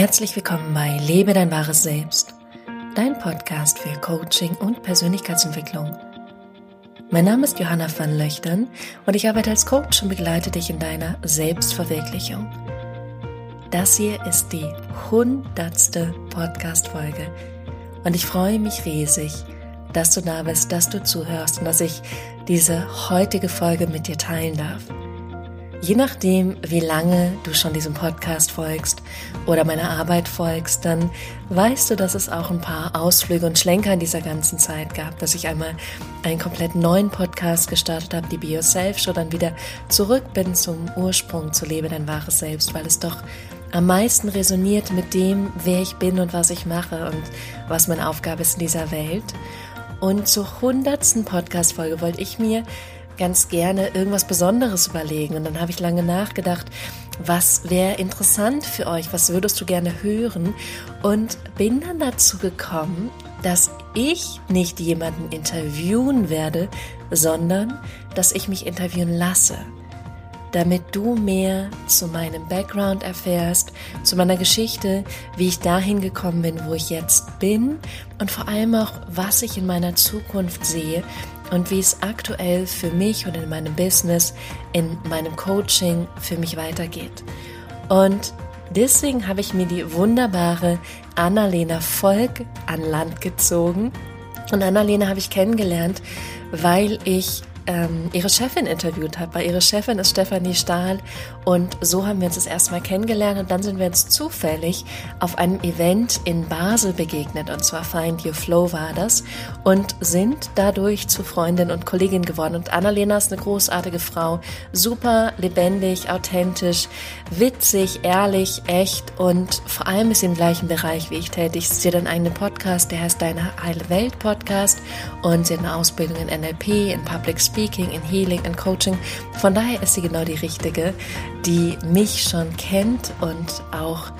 Herzlich willkommen bei Lebe dein wahres Selbst, dein Podcast für Coaching und Persönlichkeitsentwicklung. Mein Name ist Johanna van Löchtern und ich arbeite als Coach und begleite dich in deiner Selbstverwirklichung. Das hier ist die hundertste Podcast-Folge und ich freue mich riesig, dass du da bist, dass du zuhörst und dass ich diese heutige Folge mit dir teilen darf. Je nachdem, wie lange du schon diesem Podcast folgst oder meiner Arbeit folgst, dann weißt du, dass es auch ein paar Ausflüge und Schlenker in dieser ganzen Zeit gab, dass ich einmal einen komplett neuen Podcast gestartet habe, die Be Yourself Show, dann wieder zurück bin zum Ursprung, zu Lebe dein wahres Selbst, weil es doch am meisten resoniert mit dem, wer ich bin und was ich mache und was meine Aufgabe ist in dieser Welt. Und zur hundertsten Podcast-Folge wollte ich mir ganz gerne irgendwas Besonderes überlegen. Und dann habe ich lange nachgedacht, was wäre interessant für euch, was würdest du gerne hören? Und bin dann dazu gekommen, dass ich nicht jemanden interviewen werde, sondern dass ich mich interviewen lasse damit du mehr zu meinem Background erfährst, zu meiner Geschichte, wie ich dahin gekommen bin, wo ich jetzt bin und vor allem auch, was ich in meiner Zukunft sehe und wie es aktuell für mich und in meinem Business, in meinem Coaching für mich weitergeht. Und deswegen habe ich mir die wunderbare Annalena Volk an Land gezogen. Und Annalena habe ich kennengelernt, weil ich ähm, ihre Chefin interviewt habe, weil ihre Chefin ist Stefanie Stahl. Und so haben wir uns das erste Mal kennengelernt und dann sind wir uns zufällig auf einem Event in Basel begegnet. Und zwar Find Your Flow war das. Und sind dadurch zu Freundin und Kollegin geworden. Und Annalena ist eine großartige Frau, super lebendig, authentisch, witzig, ehrlich, echt. Und vor allem ist sie im gleichen Bereich wie ich tätig. Sie hat einen eigenen Podcast, der heißt Deine Heile Welt Podcast. Und sie hat eine Ausbildung in NLP, in Public Speaking Speaking, in Healing, in Coaching. Von daher ist sie genau die richtige, die mich schon kennt und auch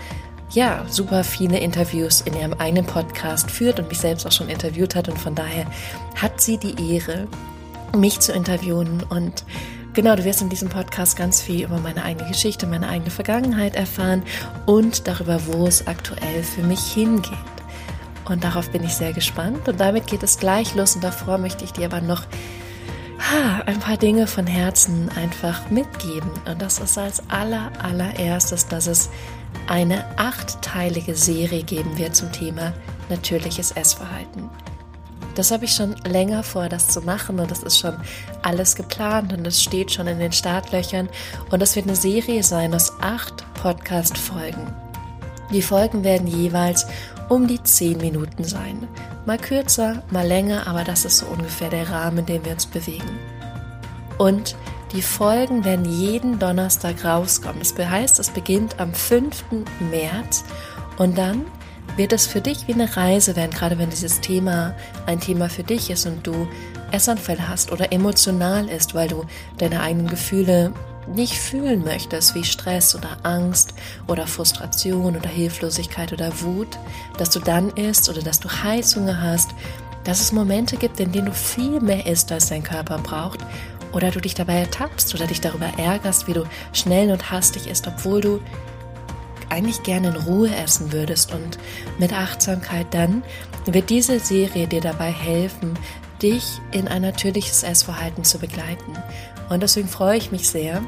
ja, super viele Interviews in ihrem eigenen Podcast führt und mich selbst auch schon interviewt hat. Und von daher hat sie die Ehre, mich zu interviewen. Und genau, du wirst in diesem Podcast ganz viel über meine eigene Geschichte, meine eigene Vergangenheit erfahren und darüber, wo es aktuell für mich hingeht. Und darauf bin ich sehr gespannt. Und damit geht es gleich los. Und davor möchte ich dir aber noch ein paar Dinge von Herzen einfach mitgeben. Und das ist als aller, allererstes, dass es eine achtteilige Serie geben wird zum Thema natürliches Essverhalten. Das habe ich schon länger vor, das zu machen und das ist schon alles geplant und es steht schon in den Startlöchern und das wird eine Serie sein aus acht Podcast-Folgen. Die Folgen werden jeweils um die zehn Minuten sein. Mal kürzer, mal länger, aber das ist so ungefähr der Rahmen, in dem wir uns bewegen. Und die Folgen werden jeden Donnerstag rauskommen. Das heißt, es beginnt am 5. März und dann wird es für dich wie eine Reise werden, gerade wenn dieses Thema ein Thema für dich ist und du Essanfälle hast oder emotional ist, weil du deine eigenen Gefühle nicht fühlen möchtest, wie Stress oder Angst oder Frustration oder Hilflosigkeit oder Wut, dass du dann isst oder dass du Heißhunger hast, dass es Momente gibt, in denen du viel mehr isst, als dein Körper braucht, oder du dich dabei ertappst oder dich darüber ärgerst, wie du schnell und hastig isst, obwohl du eigentlich gerne in Ruhe essen würdest und mit Achtsamkeit, dann wird diese Serie dir dabei helfen, dich in ein natürliches Essverhalten zu begleiten. Und deswegen freue ich mich sehr,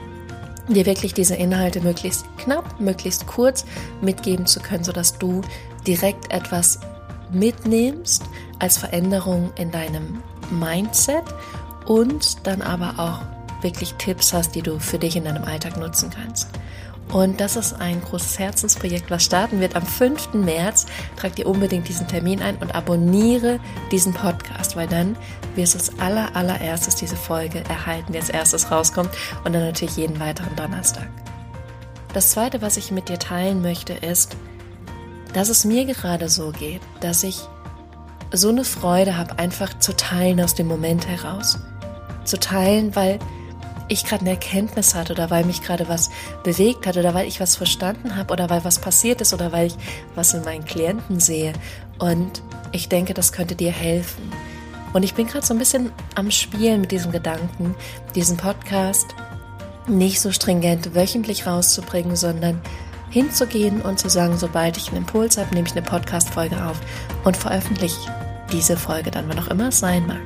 dir wirklich diese Inhalte möglichst knapp, möglichst kurz mitgeben zu können, sodass du direkt etwas mitnimmst als Veränderung in deinem Mindset und dann aber auch wirklich Tipps hast, die du für dich in deinem Alltag nutzen kannst. Und das ist ein großes Herzensprojekt, was starten wird am 5. März. Trag dir unbedingt diesen Termin ein und abonniere diesen Podcast, weil dann wirst du als aller, allererstes diese Folge erhalten, die als erstes rauskommt und dann natürlich jeden weiteren Donnerstag. Das zweite, was ich mit dir teilen möchte, ist, dass es mir gerade so geht, dass ich so eine Freude habe, einfach zu teilen aus dem Moment heraus. Zu teilen, weil ich gerade eine Erkenntnis hatte oder weil mich gerade was bewegt hat oder weil ich was verstanden habe oder weil was passiert ist oder weil ich was in meinen Klienten sehe. Und ich denke, das könnte dir helfen. Und ich bin gerade so ein bisschen am Spielen mit diesem Gedanken, diesen Podcast nicht so stringent wöchentlich rauszubringen, sondern hinzugehen und zu sagen, sobald ich einen Impuls habe, nehme ich eine Podcast-Folge auf und veröffentliche diese Folge dann, wann auch immer es sein mag.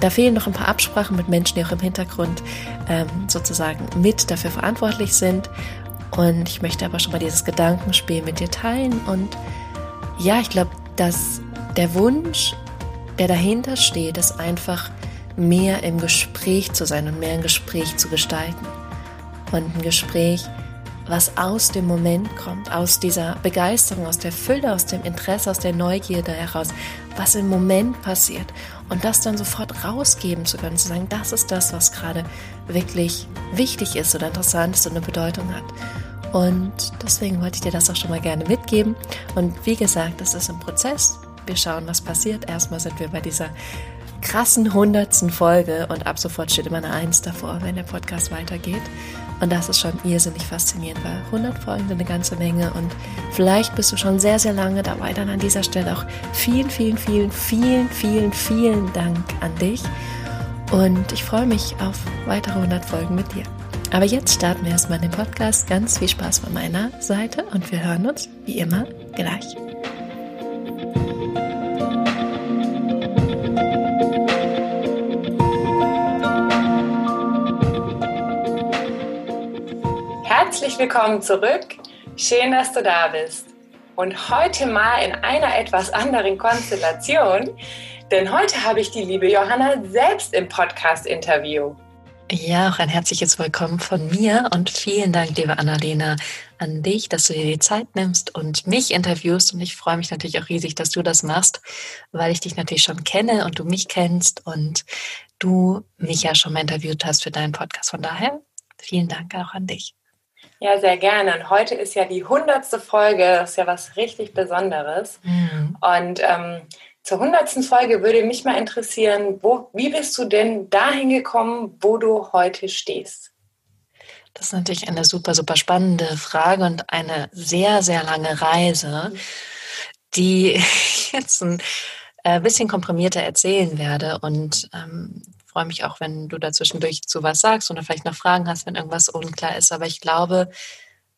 Da fehlen noch ein paar Absprachen mit Menschen, die auch im Hintergrund ähm, sozusagen mit dafür verantwortlich sind. Und ich möchte aber schon mal dieses Gedankenspiel mit dir teilen. Und ja, ich glaube, dass der Wunsch, der dahinter steht, ist einfach mehr im Gespräch zu sein und mehr im Gespräch zu gestalten. Und ein Gespräch, was aus dem Moment kommt, aus dieser Begeisterung, aus der Fülle, aus dem Interesse, aus der Neugierde heraus, was im Moment passiert und das dann sofort rausgeben zu können, zu sagen, das ist das, was gerade wirklich wichtig ist oder interessant ist und eine Bedeutung hat. Und deswegen wollte ich dir das auch schon mal gerne mitgeben. Und wie gesagt, das ist ein Prozess. Wir schauen, was passiert. Erstmal sind wir bei dieser krassen hundertsten Folge und ab sofort steht immer eine Eins davor, wenn der Podcast weitergeht. Und das ist schon irrsinnig faszinierend, weil 100 Folgen sind eine ganze Menge und vielleicht bist du schon sehr, sehr lange dabei. Dann an dieser Stelle auch vielen, vielen, vielen, vielen, vielen, vielen Dank an dich. Und ich freue mich auf weitere 100 Folgen mit dir. Aber jetzt starten wir erstmal den Podcast. Ganz viel Spaß von meiner Seite und wir hören uns wie immer gleich. Herzlich willkommen zurück. Schön, dass du da bist. Und heute mal in einer etwas anderen Konstellation, denn heute habe ich die liebe Johanna selbst im Podcast-Interview. Ja, auch ein herzliches Willkommen von mir und vielen Dank, liebe Annalena, an dich, dass du dir die Zeit nimmst und mich interviewst. Und ich freue mich natürlich auch riesig, dass du das machst, weil ich dich natürlich schon kenne und du mich kennst und du mich ja schon mal interviewt hast für deinen Podcast. Von daher vielen Dank auch an dich. Ja, sehr gerne. Und heute ist ja die hundertste Folge. Das ist ja was richtig Besonderes. Mhm. Und ähm, zur hundertsten Folge würde mich mal interessieren, wo, wie bist du denn dahin gekommen, wo du heute stehst? Das ist natürlich eine super, super spannende Frage und eine sehr, sehr lange Reise, die ich jetzt ein äh, bisschen komprimierter erzählen werde. Und ähm, freue mich auch, wenn du dazwischendurch zu was sagst oder vielleicht noch Fragen hast, wenn irgendwas unklar ist. Aber ich glaube,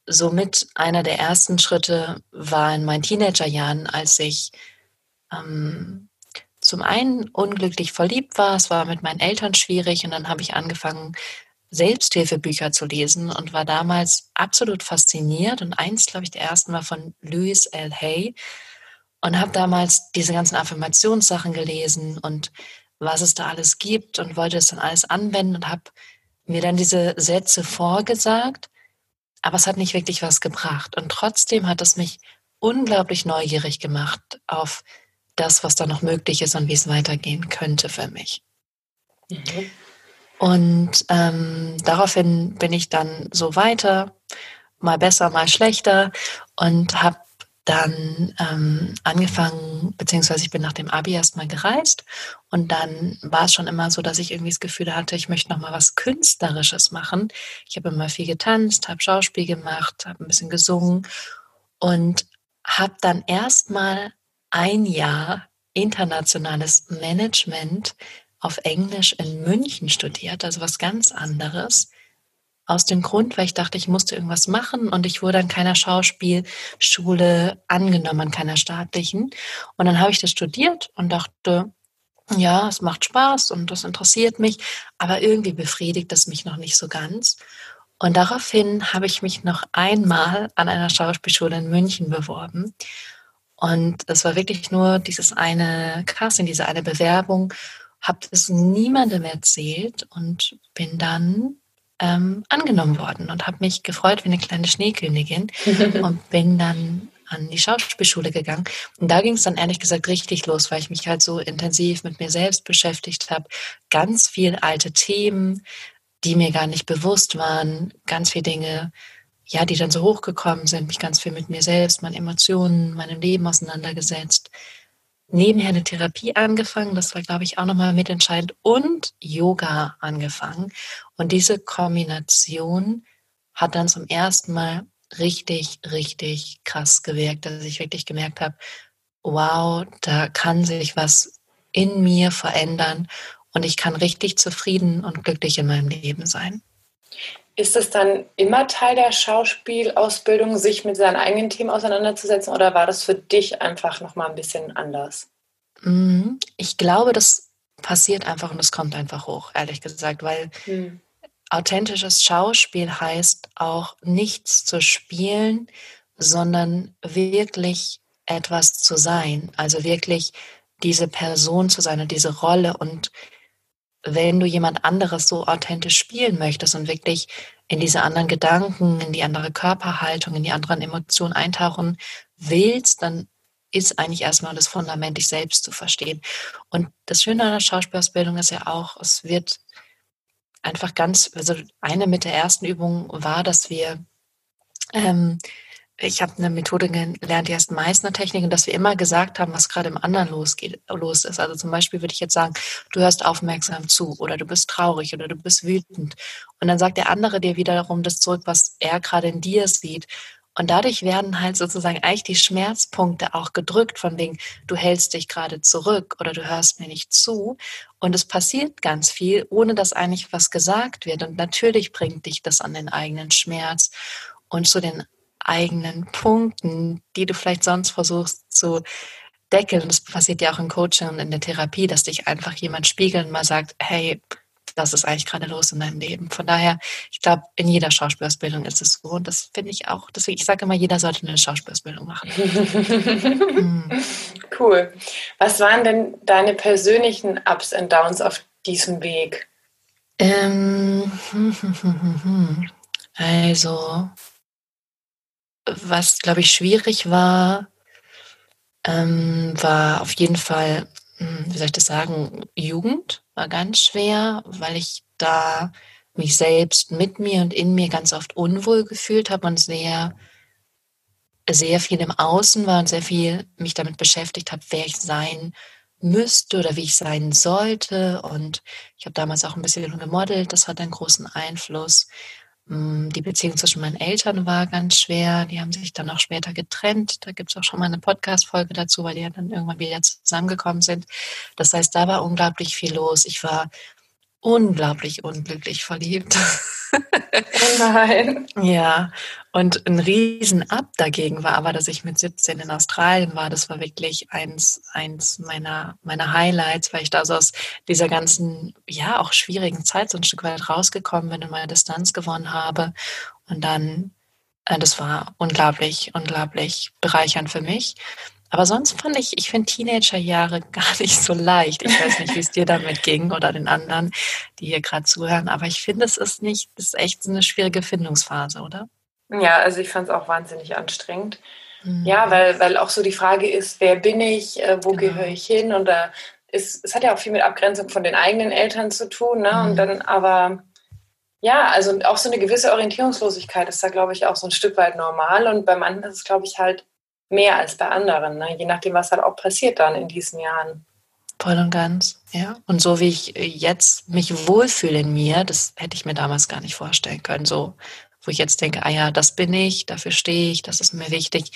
somit einer der ersten Schritte war in meinen Teenagerjahren, als ich ähm, zum einen unglücklich verliebt war. Es war mit meinen Eltern schwierig und dann habe ich angefangen, Selbsthilfebücher zu lesen und war damals absolut fasziniert. Und eins, glaube ich, der ersten war von Louis L. Hay und habe damals diese ganzen Affirmationssachen gelesen und was es da alles gibt und wollte es dann alles anwenden und habe mir dann diese Sätze vorgesagt, aber es hat nicht wirklich was gebracht. Und trotzdem hat es mich unglaublich neugierig gemacht auf das, was da noch möglich ist und wie es weitergehen könnte für mich. Mhm. Und ähm, daraufhin bin ich dann so weiter, mal besser, mal schlechter und habe dann ähm, angefangen, beziehungsweise ich bin nach dem Abi erstmal gereist und dann war es schon immer so, dass ich irgendwie das Gefühl hatte, ich möchte noch mal was Künstlerisches machen. Ich habe immer viel getanzt, habe Schauspiel gemacht, habe ein bisschen gesungen und habe dann erstmal ein Jahr internationales Management auf Englisch in München studiert, also was ganz anderes aus dem Grund, weil ich dachte, ich musste irgendwas machen und ich wurde an keiner Schauspielschule angenommen, an keiner staatlichen. Und dann habe ich das studiert und dachte, ja, es macht Spaß und das interessiert mich, aber irgendwie befriedigt das mich noch nicht so ganz. Und daraufhin habe ich mich noch einmal an einer Schauspielschule in München beworben. Und es war wirklich nur dieses eine Casting, diese eine Bewerbung, habe es niemandem erzählt und bin dann ähm, angenommen worden und habe mich gefreut wie eine kleine Schneekönigin und bin dann an die Schauspielschule gegangen. Und da ging es dann ehrlich gesagt richtig los, weil ich mich halt so intensiv mit mir selbst beschäftigt habe. Ganz viel alte Themen, die mir gar nicht bewusst waren, ganz viele Dinge, ja, die dann so hochgekommen sind, mich ganz viel mit mir selbst, meinen Emotionen, meinem Leben auseinandergesetzt nebenher eine Therapie angefangen, das war, glaube ich, auch nochmal mitentscheidend, und Yoga angefangen. Und diese Kombination hat dann zum ersten Mal richtig, richtig krass gewirkt, dass ich wirklich gemerkt habe, wow, da kann sich was in mir verändern und ich kann richtig zufrieden und glücklich in meinem Leben sein. Ist es dann immer Teil der Schauspielausbildung, sich mit seinen eigenen Themen auseinanderzusetzen oder war das für dich einfach nochmal ein bisschen anders? Mhm. Ich glaube, das passiert einfach und es kommt einfach hoch, ehrlich gesagt, weil hm. authentisches Schauspiel heißt auch nichts zu spielen, sondern wirklich etwas zu sein, also wirklich diese Person zu sein und diese Rolle und wenn du jemand anderes so authentisch spielen möchtest und wirklich in diese anderen Gedanken, in die andere Körperhaltung, in die anderen Emotionen eintauchen willst, dann ist eigentlich erstmal das Fundament, dich selbst zu verstehen. Und das Schöne an der Schauspielausbildung ist ja auch, es wird einfach ganz, also eine mit der ersten Übung war, dass wir ähm, ich habe eine Methode gelernt, die heißt Meißner-Technik, und dass wir immer gesagt haben, was gerade im anderen losgeht, los ist. Also zum Beispiel würde ich jetzt sagen, du hörst aufmerksam zu oder du bist traurig oder du bist wütend. Und dann sagt der andere dir wiederum das zurück, was er gerade in dir sieht. Und dadurch werden halt sozusagen eigentlich die Schmerzpunkte auch gedrückt, von wegen, du hältst dich gerade zurück oder du hörst mir nicht zu. Und es passiert ganz viel, ohne dass eigentlich was gesagt wird. Und natürlich bringt dich das an den eigenen Schmerz und zu den eigenen Punkten, die du vielleicht sonst versuchst zu deckeln. Das passiert ja auch im Coaching und in der Therapie, dass dich einfach jemand spiegelt und mal sagt, hey, das ist eigentlich gerade los in deinem Leben. Von daher, ich glaube, in jeder Schauspielausbildung ist es so. Und das finde ich auch, deswegen, ich sage immer, jeder sollte eine Schauspielausbildung machen. hm. Cool. Was waren denn deine persönlichen Ups und Downs auf diesem Weg? Ähm, also, was, glaube ich, schwierig war, ähm, war auf jeden Fall, hm, wie soll ich das sagen, Jugend war ganz schwer, weil ich da mich selbst mit mir und in mir ganz oft unwohl gefühlt habe und sehr, sehr viel im Außen war und sehr viel mich damit beschäftigt habe, wer ich sein müsste oder wie ich sein sollte. Und ich habe damals auch ein bisschen gemodelt, das hat einen großen Einfluss. Hm, die Beziehung zwischen meinen Eltern war ganz schwer. Die haben sich dann auch später getrennt. Da gibt es auch schon mal eine Podcast-Folge dazu, weil die ja dann irgendwann wieder zusammengekommen sind. Das heißt, da war unglaublich viel los. Ich war unglaublich unglücklich verliebt. Oh nein. ja, und ein Riesen-Up dagegen war aber, dass ich mit 17 in Australien war. Das war wirklich eins, eins meiner, meiner Highlights, weil ich da so aus dieser ganzen, ja, auch schwierigen Zeit so ein Stück weit rausgekommen bin und meine Distanz gewonnen habe. Und dann, äh, das war unglaublich, unglaublich bereichernd für mich. Aber sonst fand ich, ich finde Teenagerjahre gar nicht so leicht. Ich weiß nicht, wie es dir damit ging oder den anderen, die hier gerade zuhören. Aber ich finde, es ist nicht, es ist echt eine schwierige Findungsphase, oder? Ja, also ich fand es auch wahnsinnig anstrengend. Mhm. Ja, weil, weil auch so die Frage ist, wer bin ich, äh, wo genau. gehöre ich hin? Und da ist, es hat ja auch viel mit Abgrenzung von den eigenen Eltern zu tun. Ne? Mhm. Und dann aber, ja, also auch so eine gewisse Orientierungslosigkeit ist da, glaube ich, auch so ein Stück weit normal. Und bei manchen ist es, glaube ich, halt mehr als bei anderen, ne? je nachdem, was halt auch passiert dann in diesen Jahren. Voll und ganz, ja. Und so wie ich jetzt mich wohlfühle in mir, das hätte ich mir damals gar nicht vorstellen können. So, wo ich jetzt denke, ah ja, das bin ich, dafür stehe ich, das ist mir wichtig.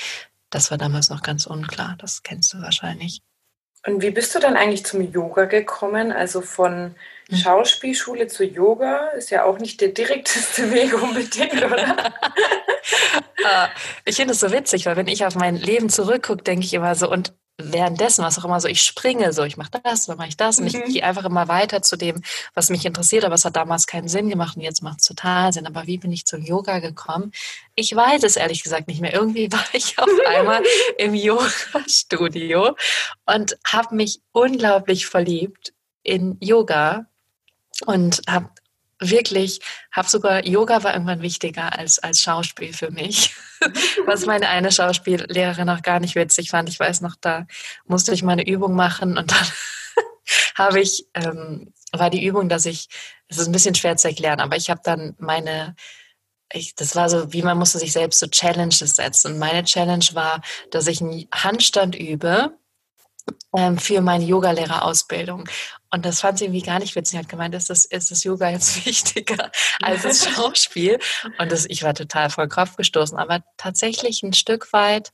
Das war damals noch ganz unklar. Das kennst du wahrscheinlich. Und wie bist du dann eigentlich zum Yoga gekommen? Also von hm. Schauspielschule zu Yoga ist ja auch nicht der direkteste Weg unbedingt, oder? Ah, ich finde es so witzig, weil wenn ich auf mein Leben zurückgucke, denke ich immer so, und währenddessen, was auch immer so, ich springe so, ich mache das, dann mache ich das und mhm. ich gehe einfach immer weiter zu dem, was mich interessiert, aber es hat damals keinen Sinn gemacht und jetzt macht es total Sinn. Aber wie bin ich zum Yoga gekommen? Ich weiß es ehrlich gesagt nicht mehr. Irgendwie war ich auf einmal im Yoga-Studio und habe mich unglaublich verliebt in Yoga und habe wirklich, habe sogar, Yoga war irgendwann wichtiger als, als Schauspiel für mich. Was meine eine Schauspiellehrerin auch gar nicht witzig fand. Ich weiß noch, da musste ich meine Übung machen und dann habe ich, ähm, war die Übung, dass ich, es ist ein bisschen schwer zu erklären, aber ich habe dann meine, ich, das war so, wie man musste sich selbst so Challenges setzen. Und meine Challenge war, dass ich einen Handstand übe ähm, für meine Yogalehrerausbildung. Und das fand sie irgendwie gar nicht witzig. Sie hat gemeint, ist das, ist das Yoga jetzt wichtiger als das Schauspiel? Und das, ich war total voll Kopf gestoßen. Aber tatsächlich ein Stück weit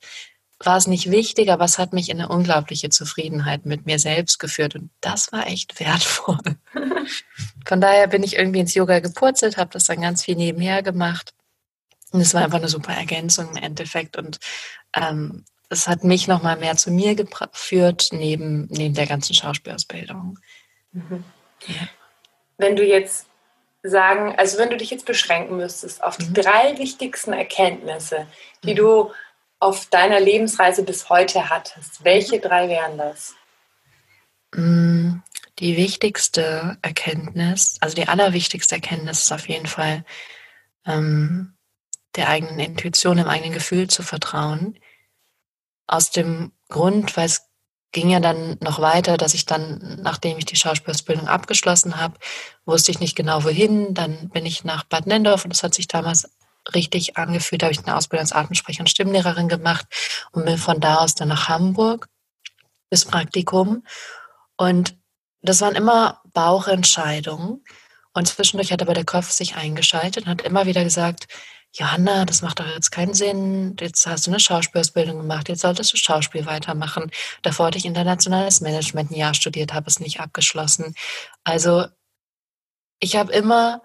war es nicht wichtig, aber es hat mich in eine unglaubliche Zufriedenheit mit mir selbst geführt. Und das war echt wertvoll. von daher bin ich irgendwie ins Yoga gepurzelt, habe das dann ganz viel nebenher gemacht. Und es war einfach eine super Ergänzung im Endeffekt. Und ähm, es hat mich nochmal mehr zu mir geführt, neben, neben der ganzen Schauspielausbildung. Mhm. Wenn du jetzt sagen, also wenn du dich jetzt beschränken müsstest auf die mhm. drei wichtigsten Erkenntnisse, die mhm. du auf deiner Lebensreise bis heute hattest, welche drei wären das? Mm, die wichtigste Erkenntnis, also die allerwichtigste Erkenntnis ist auf jeden Fall, ähm, der eigenen Intuition, dem eigenen Gefühl zu vertrauen. Aus dem Grund, weil es ging ja dann noch weiter, dass ich dann, nachdem ich die Schauspielausbildung abgeschlossen habe, wusste ich nicht genau wohin. Dann bin ich nach Bad Nendorf und das hat sich damals richtig angefühlt. Da habe ich eine Ausbildung als Atemsprecher und Stimmlehrerin gemacht und bin von da aus dann nach Hamburg bis Praktikum. Und das waren immer Bauchentscheidungen. Und zwischendurch hat aber der Kopf sich eingeschaltet und hat immer wieder gesagt, Johanna, das macht doch jetzt keinen Sinn. Jetzt hast du eine Schauspielausbildung gemacht, jetzt solltest du Schauspiel weitermachen. Davor hatte ich internationales Management ein Jahr studiert, habe es nicht abgeschlossen. Also ich habe immer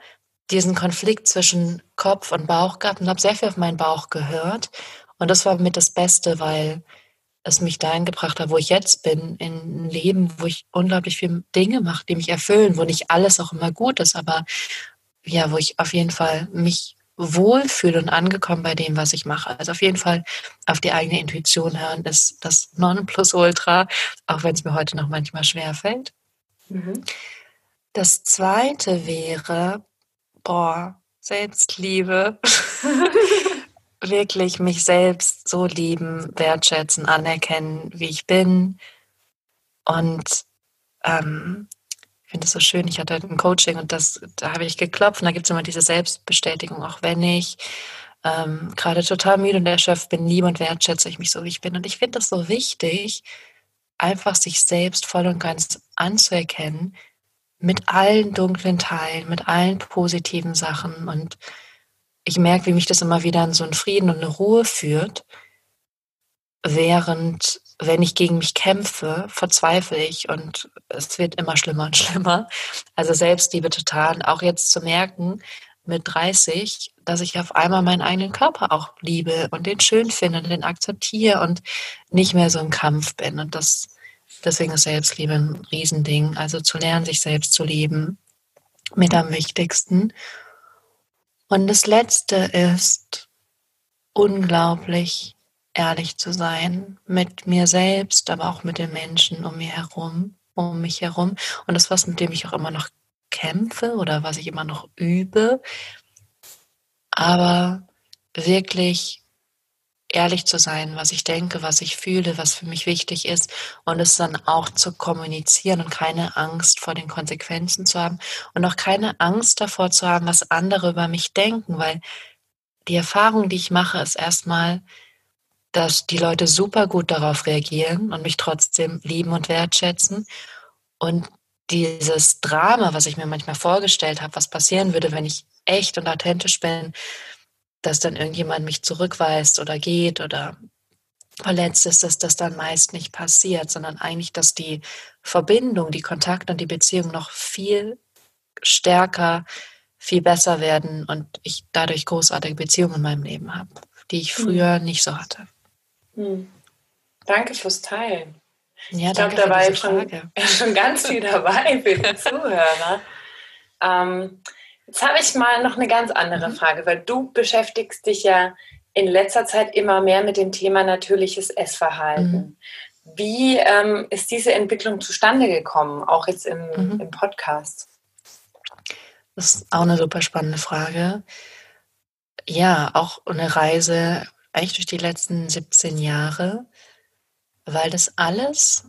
diesen Konflikt zwischen Kopf und Bauch gehabt und habe sehr viel auf meinen Bauch gehört. Und das war mit das Beste, weil es mich dahin gebracht hat, wo ich jetzt bin, in ein Leben, wo ich unglaublich viele Dinge mache, die mich erfüllen, wo nicht alles auch immer gut ist, aber ja, wo ich auf jeden Fall mich wohlfühle und angekommen bei dem, was ich mache. Also auf jeden Fall auf die eigene Intuition hören ist das Nonplusultra, auch wenn es mir heute noch manchmal schwer fällt. Mhm. Das zweite wäre, boah, Selbstliebe. Wirklich mich selbst so lieben, wertschätzen, anerkennen, wie ich bin. Und ähm, ich finde es so schön. Ich hatte ein Coaching und das, da habe ich geklopft und da gibt es immer diese Selbstbestätigung, auch wenn ich ähm, gerade total müde und erschöpft bin, liebe und wertschätze ich mich so, wie ich bin. Und ich finde das so wichtig, einfach sich selbst voll und ganz anzuerkennen, mit allen dunklen Teilen, mit allen positiven Sachen. Und ich merke, wie mich das immer wieder in so einen Frieden und eine Ruhe führt, während wenn ich gegen mich kämpfe, verzweifle ich und es wird immer schlimmer und schlimmer. Also Selbstliebe total. Auch jetzt zu merken, mit 30, dass ich auf einmal meinen eigenen Körper auch liebe und den schön finde und den akzeptiere und nicht mehr so im Kampf bin. Und das, deswegen ist Selbstliebe ein Riesending. Also zu lernen, sich selbst zu lieben, mit am wichtigsten. Und das Letzte ist unglaublich ehrlich zu sein mit mir selbst, aber auch mit den Menschen um mir herum, um mich herum. Und das was, mit dem ich auch immer noch kämpfe oder was ich immer noch übe. Aber wirklich ehrlich zu sein, was ich denke, was ich fühle, was für mich wichtig ist und es dann auch zu kommunizieren und keine Angst vor den Konsequenzen zu haben und auch keine Angst davor zu haben, was andere über mich denken, weil die Erfahrung, die ich mache, ist erstmal, dass die Leute super gut darauf reagieren und mich trotzdem lieben und wertschätzen. Und dieses Drama, was ich mir manchmal vorgestellt habe, was passieren würde, wenn ich echt und authentisch bin, dass dann irgendjemand mich zurückweist oder geht oder verletzt ist, dass das dann meist nicht passiert, sondern eigentlich, dass die Verbindung, die Kontakt und die Beziehung noch viel stärker, viel besser werden und ich dadurch großartige Beziehungen in meinem Leben habe, die ich früher nicht so hatte. Hm. Danke fürs Teilen. Ja, ich glaube, da war jetzt schon, schon ganz viel dabei für die Zuhörer. Ähm, jetzt habe ich mal noch eine ganz andere mhm. Frage, weil du beschäftigst dich ja in letzter Zeit immer mehr mit dem Thema natürliches Essverhalten. Mhm. Wie ähm, ist diese Entwicklung zustande gekommen, auch jetzt im, mhm. im Podcast? Das ist auch eine super spannende Frage. Ja, auch eine Reise eigentlich durch die letzten 17 Jahre, weil das alles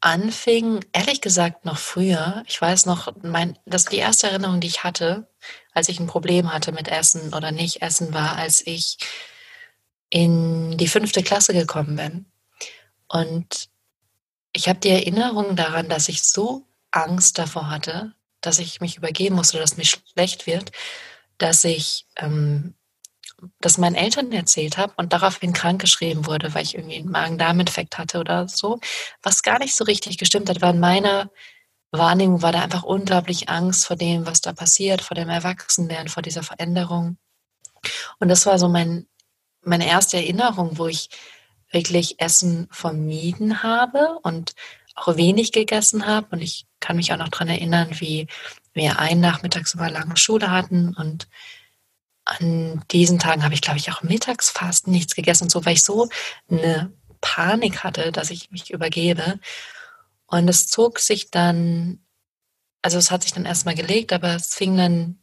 anfing, ehrlich gesagt noch früher. Ich weiß noch, mein, das die erste Erinnerung, die ich hatte, als ich ein Problem hatte mit Essen oder nicht Essen, war, als ich in die fünfte Klasse gekommen bin. Und ich habe die Erinnerung daran, dass ich so Angst davor hatte, dass ich mich übergeben musste, dass mir schlecht wird, dass ich ähm, das meinen Eltern erzählt habe und daraufhin krankgeschrieben wurde, weil ich irgendwie einen Magen-Darm-Infekt hatte oder so, was gar nicht so richtig gestimmt hat, in meiner Wahrnehmung war da einfach unglaublich Angst vor dem, was da passiert, vor dem Erwachsenwerden, vor dieser Veränderung. Und das war so mein, meine erste Erinnerung, wo ich wirklich Essen vermieden habe und auch wenig gegessen habe. Und ich kann mich auch noch daran erinnern, wie wir einen Nachmittags über lange Schule hatten und an diesen Tagen habe ich, glaube ich, auch mittags fast nichts gegessen und so, weil ich so eine Panik hatte, dass ich mich übergebe. Und es zog sich dann, also es hat sich dann erstmal gelegt, aber es fing dann,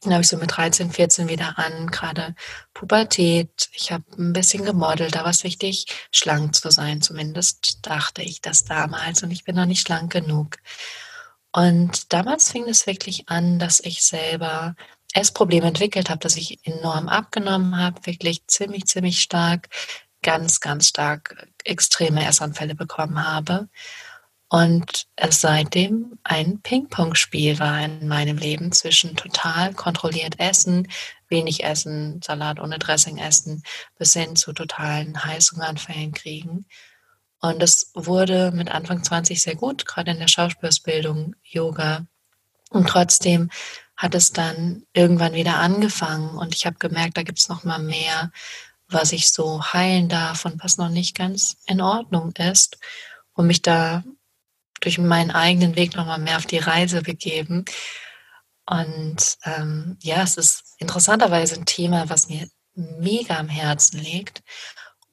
glaube ich, so mit 13, 14 wieder an, gerade Pubertät. Ich habe ein bisschen gemodelt, da war es wichtig, schlank zu sein. Zumindest dachte ich das damals und ich bin noch nicht schlank genug. Und damals fing es wirklich an, dass ich selber Essprobleme entwickelt habe, dass ich enorm abgenommen habe, wirklich ziemlich, ziemlich stark, ganz, ganz stark extreme Essanfälle bekommen habe. Und es seitdem ein Ping-Pong-Spiel war in meinem Leben zwischen total kontrolliert Essen, wenig Essen, Salat ohne Dressing essen, bis hin zu totalen Heißhungeranfällen kriegen. Und es wurde mit Anfang 20 sehr gut, gerade in der Schauspielausbildung, Yoga. Und trotzdem hat es dann irgendwann wieder angefangen und ich habe gemerkt, da gibt es noch mal mehr, was ich so heilen darf und was noch nicht ganz in Ordnung ist, und mich da durch meinen eigenen Weg noch mal mehr auf die Reise begeben. Und ähm, ja, es ist interessanterweise ein Thema, was mir mega am Herzen liegt.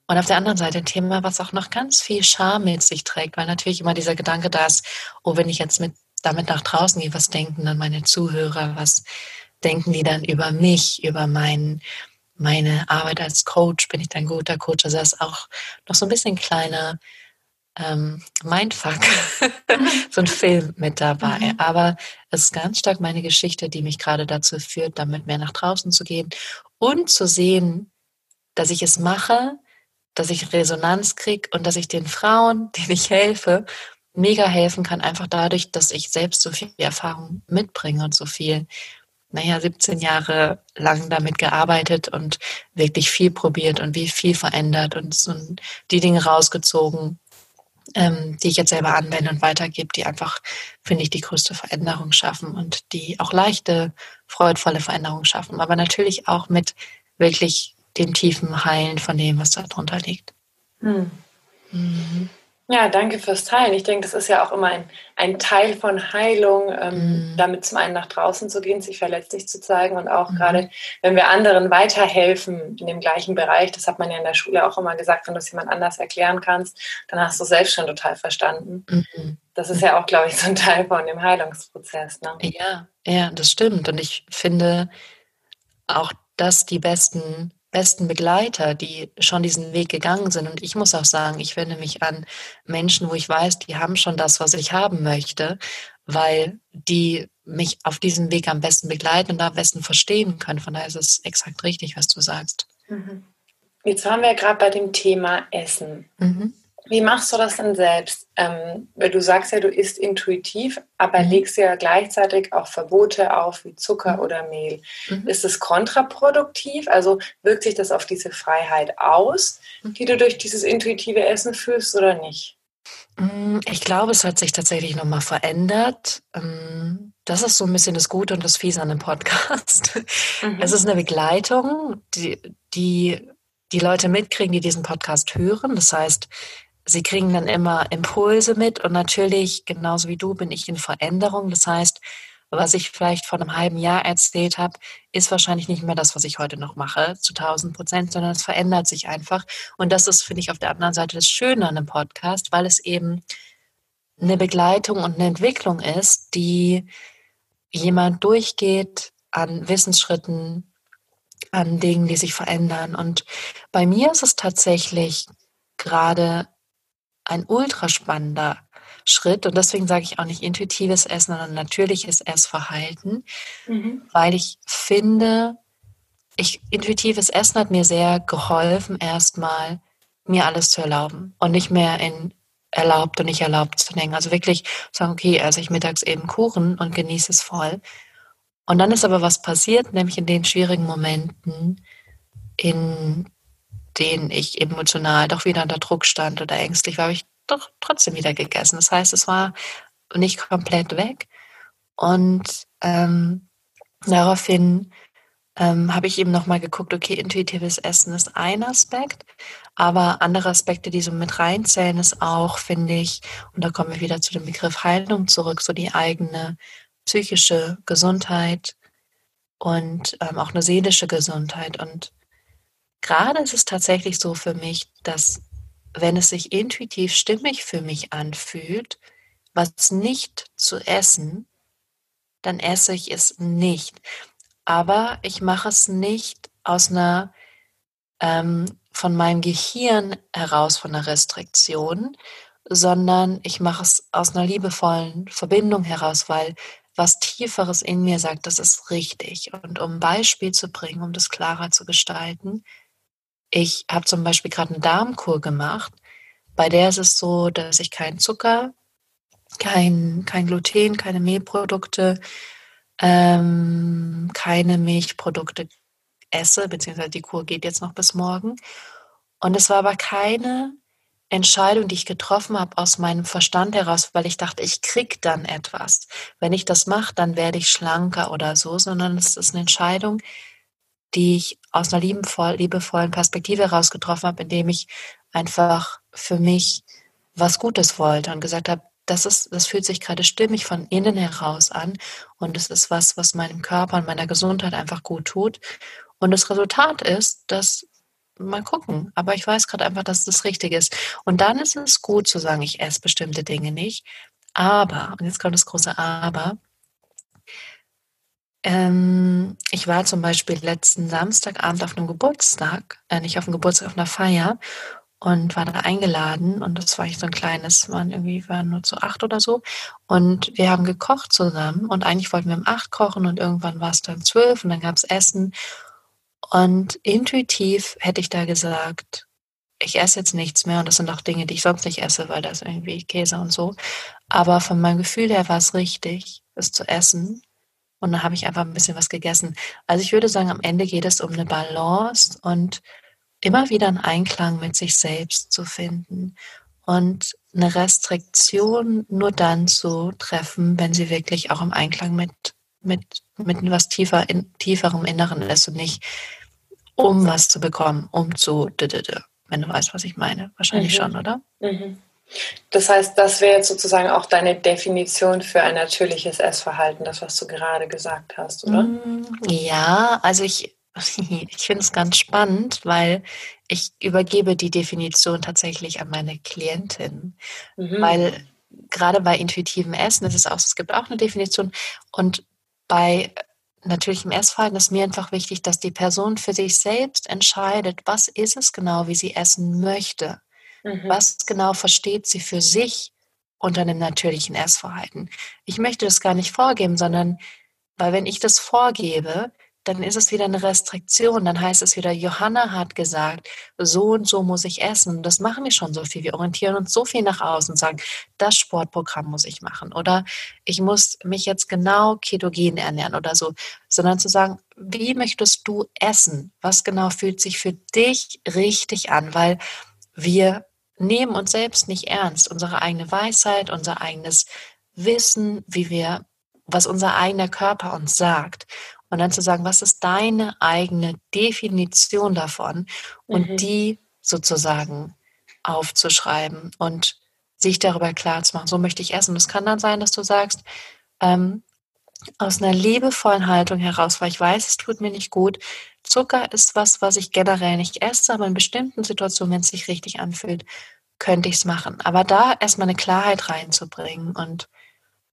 Und auf der anderen Seite ein Thema, was auch noch ganz viel Scham mit sich trägt, weil natürlich immer dieser Gedanke da ist, oh, wenn ich jetzt mit damit nach draußen gehe, was denken dann meine Zuhörer, was denken die dann über mich, über mein, meine Arbeit als Coach, bin ich dann guter Coach? Also das ist auch noch so ein bisschen kleiner ähm, Mindfuck, so ein Film mit dabei. Mhm. Aber es ist ganz stark meine Geschichte, die mich gerade dazu führt, damit mehr nach draußen zu gehen und zu sehen, dass ich es mache, dass ich Resonanz kriege und dass ich den Frauen, denen ich helfe, mega helfen kann, einfach dadurch, dass ich selbst so viel Erfahrung mitbringe und so viel, naja, 17 Jahre lang damit gearbeitet und wirklich viel probiert und wie viel verändert und so die Dinge rausgezogen, ähm, die ich jetzt selber anwende und weitergebe, die einfach, finde ich, die größte Veränderung schaffen und die auch leichte, freudvolle Veränderung schaffen, aber natürlich auch mit wirklich dem tiefen Heilen von dem, was da drunter liegt. Hm. Mhm. Ja, danke fürs Teilen. Ich denke, das ist ja auch immer ein, ein Teil von Heilung, ähm, mm. damit zum einen nach draußen zu gehen, sich verletzlich zu zeigen und auch mm. gerade, wenn wir anderen weiterhelfen in dem gleichen Bereich, das hat man ja in der Schule auch immer gesagt, wenn du es jemand anders erklären kannst, dann hast du es selbst schon total verstanden. Mm. Das ist ja auch, glaube ich, so ein Teil von dem Heilungsprozess. Ne? Ja, ja, das stimmt. Und ich finde auch, dass die besten besten Begleiter, die schon diesen Weg gegangen sind. Und ich muss auch sagen, ich wende mich an Menschen, wo ich weiß, die haben schon das, was ich haben möchte, weil die mich auf diesem Weg am besten begleiten und am besten verstehen können. Von daher ist es exakt richtig, was du sagst. Mhm. Jetzt waren wir gerade bei dem Thema Essen. Mhm. Wie machst du das denn selbst? Ähm, weil du sagst ja, du isst intuitiv, aber mhm. legst ja gleichzeitig auch Verbote auf wie Zucker mhm. oder Mehl. Mhm. Ist es kontraproduktiv? Also wirkt sich das auf diese Freiheit aus, mhm. die du durch dieses intuitive Essen fühlst oder nicht? Mm, ich glaube, es hat sich tatsächlich nochmal verändert. Ähm, das ist so ein bisschen das Gute und das Fiese an dem Podcast. Mhm. Es ist eine Begleitung, die, die die Leute mitkriegen, die diesen Podcast hören. Das heißt, sie kriegen dann immer Impulse mit und natürlich, genauso wie du, bin ich in Veränderung. Das heißt, was ich vielleicht vor einem halben Jahr erzählt habe, ist wahrscheinlich nicht mehr das, was ich heute noch mache, zu 1000 Prozent, sondern es verändert sich einfach. Und das ist, finde ich, auf der anderen Seite das Schöne an einem Podcast, weil es eben eine Begleitung und eine Entwicklung ist, die jemand durchgeht an Wissensschritten, an Dingen, die sich verändern. Und bei mir ist es tatsächlich gerade ein ultra spannender Schritt. Und deswegen sage ich auch nicht intuitives Essen, sondern natürliches Essverhalten, mhm. weil ich finde, ich, intuitives Essen hat mir sehr geholfen, erstmal mir alles zu erlauben und nicht mehr in erlaubt und nicht erlaubt zu denken. Also wirklich sagen, okay, also ich mittags eben Kuchen und genieße es voll. Und dann ist aber was passiert, nämlich in den schwierigen Momenten, in denen ich emotional doch wieder unter Druck stand oder ängstlich war, habe ich doch trotzdem wieder gegessen. Das heißt, es war nicht komplett weg. Und ähm, daraufhin ähm, habe ich eben nochmal geguckt, okay, intuitives Essen ist ein Aspekt, aber andere Aspekte, die so mit reinzählen, ist auch, finde ich, und da kommen wir wieder zu dem Begriff Heilung zurück, so die eigene psychische Gesundheit und ähm, auch eine seelische Gesundheit. Und gerade ist es tatsächlich so für mich, dass wenn es sich intuitiv stimmig für mich anfühlt, was nicht zu essen, dann esse ich es nicht. Aber ich mache es nicht aus einer ähm, von meinem Gehirn heraus von einer Restriktion, sondern ich mache es aus einer liebevollen Verbindung heraus, weil was Tieferes in mir sagt, das ist richtig. Und um ein Beispiel zu bringen, um das klarer zu gestalten, ich habe zum Beispiel gerade eine Darmkur gemacht, bei der ist es so, dass ich keinen Zucker, kein, kein Gluten, keine Mehlprodukte, ähm, keine Milchprodukte esse, beziehungsweise die Kur geht jetzt noch bis morgen. Und es war aber keine Entscheidung, die ich getroffen habe aus meinem Verstand heraus, weil ich dachte, ich krieg dann etwas. Wenn ich das mache, dann werde ich schlanker oder so, sondern es ist eine Entscheidung, die ich aus einer liebevoll, liebevollen Perspektive heraus getroffen habe, indem ich einfach für mich was Gutes wollte und gesagt habe, das ist, das fühlt sich gerade stimmig von innen heraus an und es ist was, was meinem Körper und meiner Gesundheit einfach gut tut. Und das Resultat ist, dass mal gucken. Aber ich weiß gerade einfach, dass das richtig ist. Und dann ist es gut zu sagen, ich esse bestimmte Dinge nicht. Aber, und jetzt kommt das große Aber, ähm, ich war zum Beispiel letzten Samstagabend auf einem Geburtstag, äh, nicht auf einem Geburtstag, auf einer Feier und war da eingeladen und das war ich so ein kleines, waren irgendwie waren nur zu acht oder so und wir haben gekocht zusammen und eigentlich wollten wir um acht kochen und irgendwann war es dann zwölf und dann gab es Essen und intuitiv hätte ich da gesagt, ich esse jetzt nichts mehr und das sind auch Dinge, die ich sonst nicht esse, weil das irgendwie Käse und so. Aber von meinem Gefühl her war es richtig, es zu essen. Und dann habe ich einfach ein bisschen was gegessen. Also ich würde sagen, am Ende geht es um eine Balance und immer wieder einen Einklang mit sich selbst zu finden und eine Restriktion nur dann zu treffen, wenn sie wirklich auch im Einklang mit, mit, mit was tiefer in, tieferem Inneren ist und nicht um was zu bekommen, um zu, wenn du weißt, was ich meine. Wahrscheinlich mhm. schon, oder? Mhm. Das heißt, das wäre jetzt sozusagen auch deine Definition für ein natürliches Essverhalten, das, was du gerade gesagt hast, oder? Mm, ja, also ich, ich finde es ganz spannend, weil ich übergebe die Definition tatsächlich an meine Klientin, mhm. weil gerade bei intuitivem Essen ist es auch, es gibt auch eine Definition und bei natürlich im Essverhalten ist mir einfach wichtig, dass die Person für sich selbst entscheidet, was ist es genau, wie sie essen möchte. Mhm. Was genau versteht sie für sich unter einem natürlichen Essverhalten? Ich möchte das gar nicht vorgeben, sondern weil wenn ich das vorgebe, dann ist es wieder eine Restriktion. Dann heißt es wieder, Johanna hat gesagt, so und so muss ich essen. Das machen wir schon so viel. Wir orientieren uns so viel nach außen und sagen, das Sportprogramm muss ich machen. Oder ich muss mich jetzt genau ketogen ernähren oder so. Sondern zu sagen, wie möchtest du essen? Was genau fühlt sich für dich richtig an? Weil wir nehmen uns selbst nicht ernst. Unsere eigene Weisheit, unser eigenes Wissen, wie wir was unser eigener Körper uns sagt und dann zu sagen, was ist deine eigene Definition davon und mhm. die sozusagen aufzuschreiben und sich darüber klar zu machen, so möchte ich essen. Und es kann dann sein, dass du sagst, ähm, aus einer liebevollen Haltung heraus, weil ich weiß, es tut mir nicht gut. Zucker ist was, was ich generell nicht esse, aber in bestimmten Situationen, wenn es sich richtig anfühlt, könnte ich es machen. Aber da erstmal eine Klarheit reinzubringen und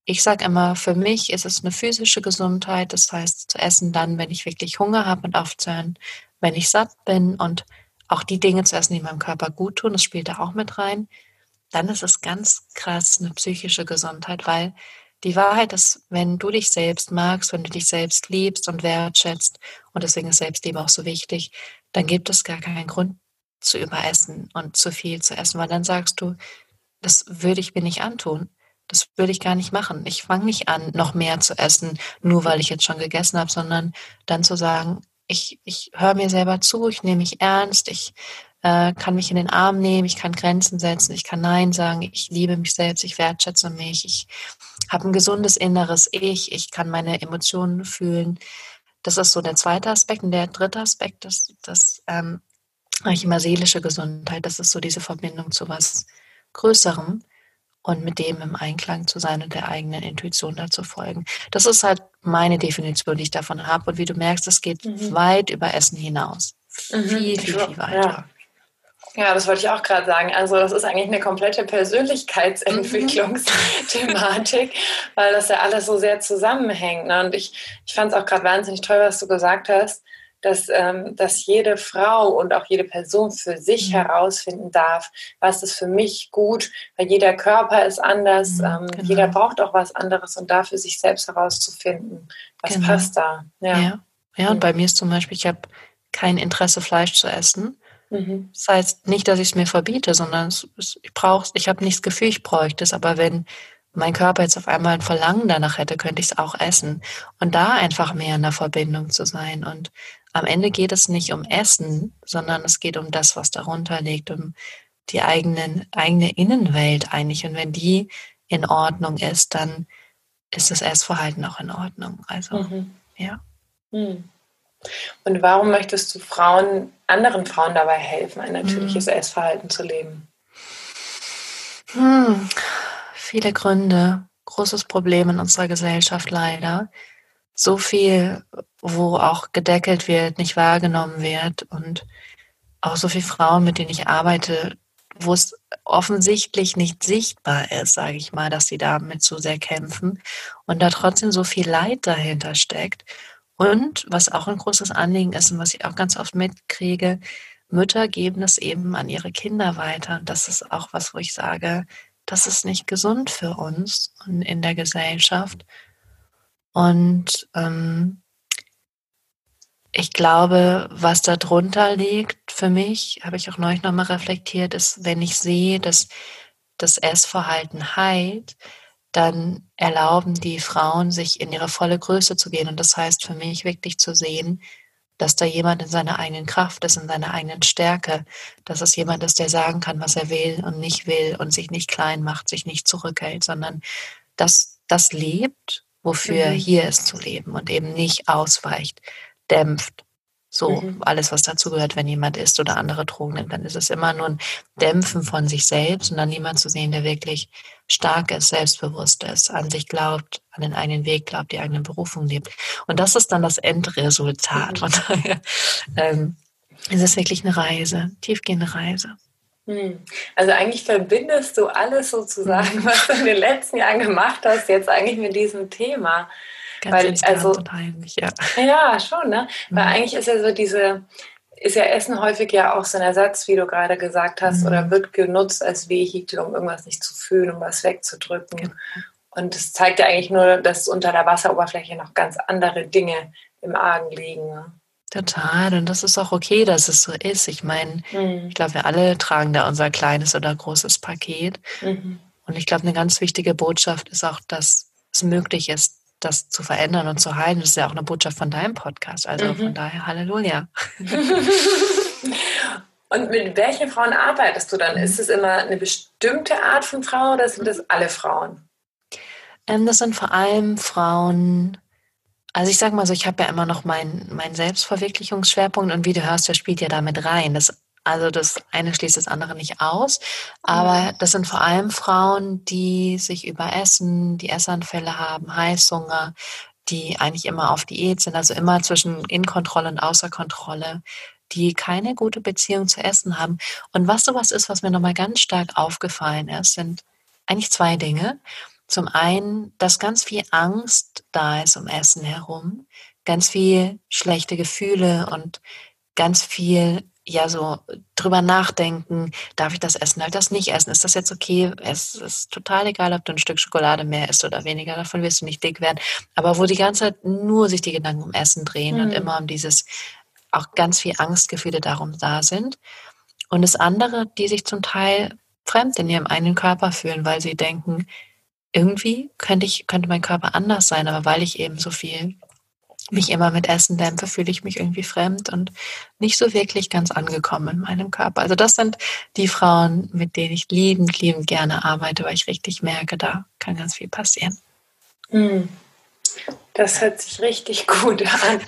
ich sage immer, für mich ist es eine physische Gesundheit, das heißt zu essen dann, wenn ich wirklich Hunger habe und aufzuhören, wenn ich satt bin und auch die Dinge zu essen, die meinem Körper gut tun, das spielt da auch mit rein. Dann ist es ganz krass eine psychische Gesundheit, weil die Wahrheit ist, wenn du dich selbst magst, wenn du dich selbst liebst und wertschätzt, und deswegen ist Selbstliebe auch so wichtig, dann gibt es gar keinen Grund zu überessen und zu viel zu essen, weil dann sagst du, das würde ich mir nicht antun. Das würde ich gar nicht machen. Ich fange nicht an, noch mehr zu essen, nur weil ich jetzt schon gegessen habe, sondern dann zu sagen, ich, ich höre mir selber zu, ich nehme mich ernst, ich äh, kann mich in den Arm nehmen, ich kann Grenzen setzen, ich kann Nein sagen, ich liebe mich selbst, ich wertschätze mich, ich habe ein gesundes inneres Ich, ich kann meine Emotionen fühlen. Das ist so der zweite Aspekt. Und der dritte Aspekt ist das ähm, eigentlich immer seelische Gesundheit. Das ist so diese Verbindung zu was Größerem und mit dem im Einklang zu sein und der eigenen Intuition dazu folgen. Das ist halt meine Definition, die ich davon habe. Und wie du merkst, es geht mhm. weit über Essen hinaus. Mhm. Viel, viel, viel weiter. Ja. Ja, das wollte ich auch gerade sagen. Also das ist eigentlich eine komplette Persönlichkeitsentwicklungsthematik, mhm. weil das ja alles so sehr zusammenhängt. Ne? Und ich, ich fand es auch gerade wahnsinnig toll, was du gesagt hast, dass, ähm, dass jede Frau und auch jede Person für sich mhm. herausfinden darf, was ist für mich gut, weil jeder Körper ist anders, mhm, ähm, genau. jeder braucht auch was anderes und dafür sich selbst herauszufinden, was genau. passt da. Ja. ja. Ja, und bei mir ist zum Beispiel, ich habe kein Interesse, Fleisch zu essen. Mhm. Das heißt nicht, dass ich es mir verbiete, sondern es, es, ich brauche, ich habe nicht das Gefühl, ich bräuchte es. Aber wenn mein Körper jetzt auf einmal ein Verlangen danach hätte, könnte ich es auch essen. Und da einfach mehr in der Verbindung zu sein. Und am Ende geht es nicht um Essen, sondern es geht um das, was darunter liegt, um die eigenen, eigene Innenwelt eigentlich. Und wenn die in Ordnung ist, dann ist das Essverhalten auch in Ordnung. Also, mhm. ja. Mhm. Und warum möchtest du Frauen, anderen Frauen dabei helfen, ein natürliches mhm. Essverhalten zu leben? Hm, viele Gründe. Großes Problem in unserer Gesellschaft leider. So viel, wo auch gedeckelt wird, nicht wahrgenommen wird und auch so viele Frauen, mit denen ich arbeite, wo es offensichtlich nicht sichtbar ist, sage ich mal, dass sie damit so sehr kämpfen und da trotzdem so viel Leid dahinter steckt. Und was auch ein großes Anliegen ist und was ich auch ganz oft mitkriege, Mütter geben es eben an ihre Kinder weiter. Und das ist auch was, wo ich sage, das ist nicht gesund für uns und in der Gesellschaft. Und ähm, ich glaube, was da drunter liegt für mich, habe ich auch neulich nochmal reflektiert, ist, wenn ich sehe, dass das Essverhalten heilt, dann erlauben die Frauen, sich in ihre volle Größe zu gehen. Und das heißt für mich wirklich zu sehen, dass da jemand in seiner eigenen Kraft ist, in seiner eigenen Stärke, dass es jemand ist, der sagen kann, was er will und nicht will und sich nicht klein macht, sich nicht zurückhält, sondern dass das lebt, wofür mhm. hier ist zu leben und eben nicht ausweicht, dämpft, so mhm. alles, was dazu gehört, wenn jemand isst oder andere Drogen nimmt, dann ist es immer nur ein Dämpfen von sich selbst und dann niemand zu sehen, der wirklich stark ist, selbstbewusst ist, an sich glaubt, an den eigenen Weg glaubt, die eigene Berufung lebt. Und das ist dann das Endresultat. Mhm. Von daher ähm, ist es wirklich eine Reise, tiefgehende Reise. Mhm. Also eigentlich verbindest du alles sozusagen, mhm. was du in den letzten Jahren gemacht hast, jetzt eigentlich mit diesem Thema. Ganz Weil, also, und heimlich, ja. Ja, schon, ne? Mhm. Weil eigentlich ist ja so diese, ist ja Essen häufig ja auch so ein Ersatz, wie du gerade gesagt hast, mhm. oder wird genutzt als Vehikel, um irgendwas nicht zu fühlen, um was wegzudrücken. Genau. Und das zeigt ja eigentlich nur, dass unter der Wasseroberfläche noch ganz andere Dinge im Argen liegen. Ne? Total. Und das ist auch okay, dass es so ist. Ich meine, mhm. ich glaube, wir alle tragen da unser kleines oder großes Paket. Mhm. Und ich glaube, eine ganz wichtige Botschaft ist auch, dass es möglich ist, das zu verändern und zu heilen. Das ist ja auch eine Botschaft von deinem Podcast. Also mhm. von daher Halleluja. und mit welchen Frauen arbeitest du dann? Ist es immer eine bestimmte Art von Frau oder sind das alle Frauen? Ähm, das sind vor allem Frauen, also ich sage mal so, ich habe ja immer noch meinen mein Selbstverwirklichungsschwerpunkt und wie du hörst, der spielt ja damit rein. Das also das eine schließt das andere nicht aus. Aber mhm. das sind vor allem Frauen, die sich überessen, die Essanfälle haben, Heißhunger, die eigentlich immer auf Diät sind, also immer zwischen Inkontrolle und Außerkontrolle, die keine gute Beziehung zu Essen haben. Und was sowas ist, was mir nochmal ganz stark aufgefallen ist, sind eigentlich zwei Dinge. Zum einen, dass ganz viel Angst da ist um Essen herum, ganz viel schlechte Gefühle und ganz viel ja so drüber nachdenken, darf ich das essen, halt das nicht essen, ist das jetzt okay? Es ist total egal, ob du ein Stück Schokolade mehr isst oder weniger, davon wirst du nicht dick werden. Aber wo die ganze Zeit nur sich die Gedanken um Essen drehen mhm. und immer um dieses, auch ganz viel Angstgefühle darum da sind. Und das andere, die sich zum Teil fremd in ihrem eigenen Körper fühlen, weil sie denken, irgendwie könnte ich, könnte mein Körper anders sein, aber weil ich eben so viel mich immer mit Essen dämpfe, fühle ich mich irgendwie fremd und nicht so wirklich ganz angekommen in meinem Körper. Also das sind die Frauen, mit denen ich liebend, liebend gerne arbeite, weil ich richtig merke, da kann ganz viel passieren. Hm. Das hört sich richtig gut an.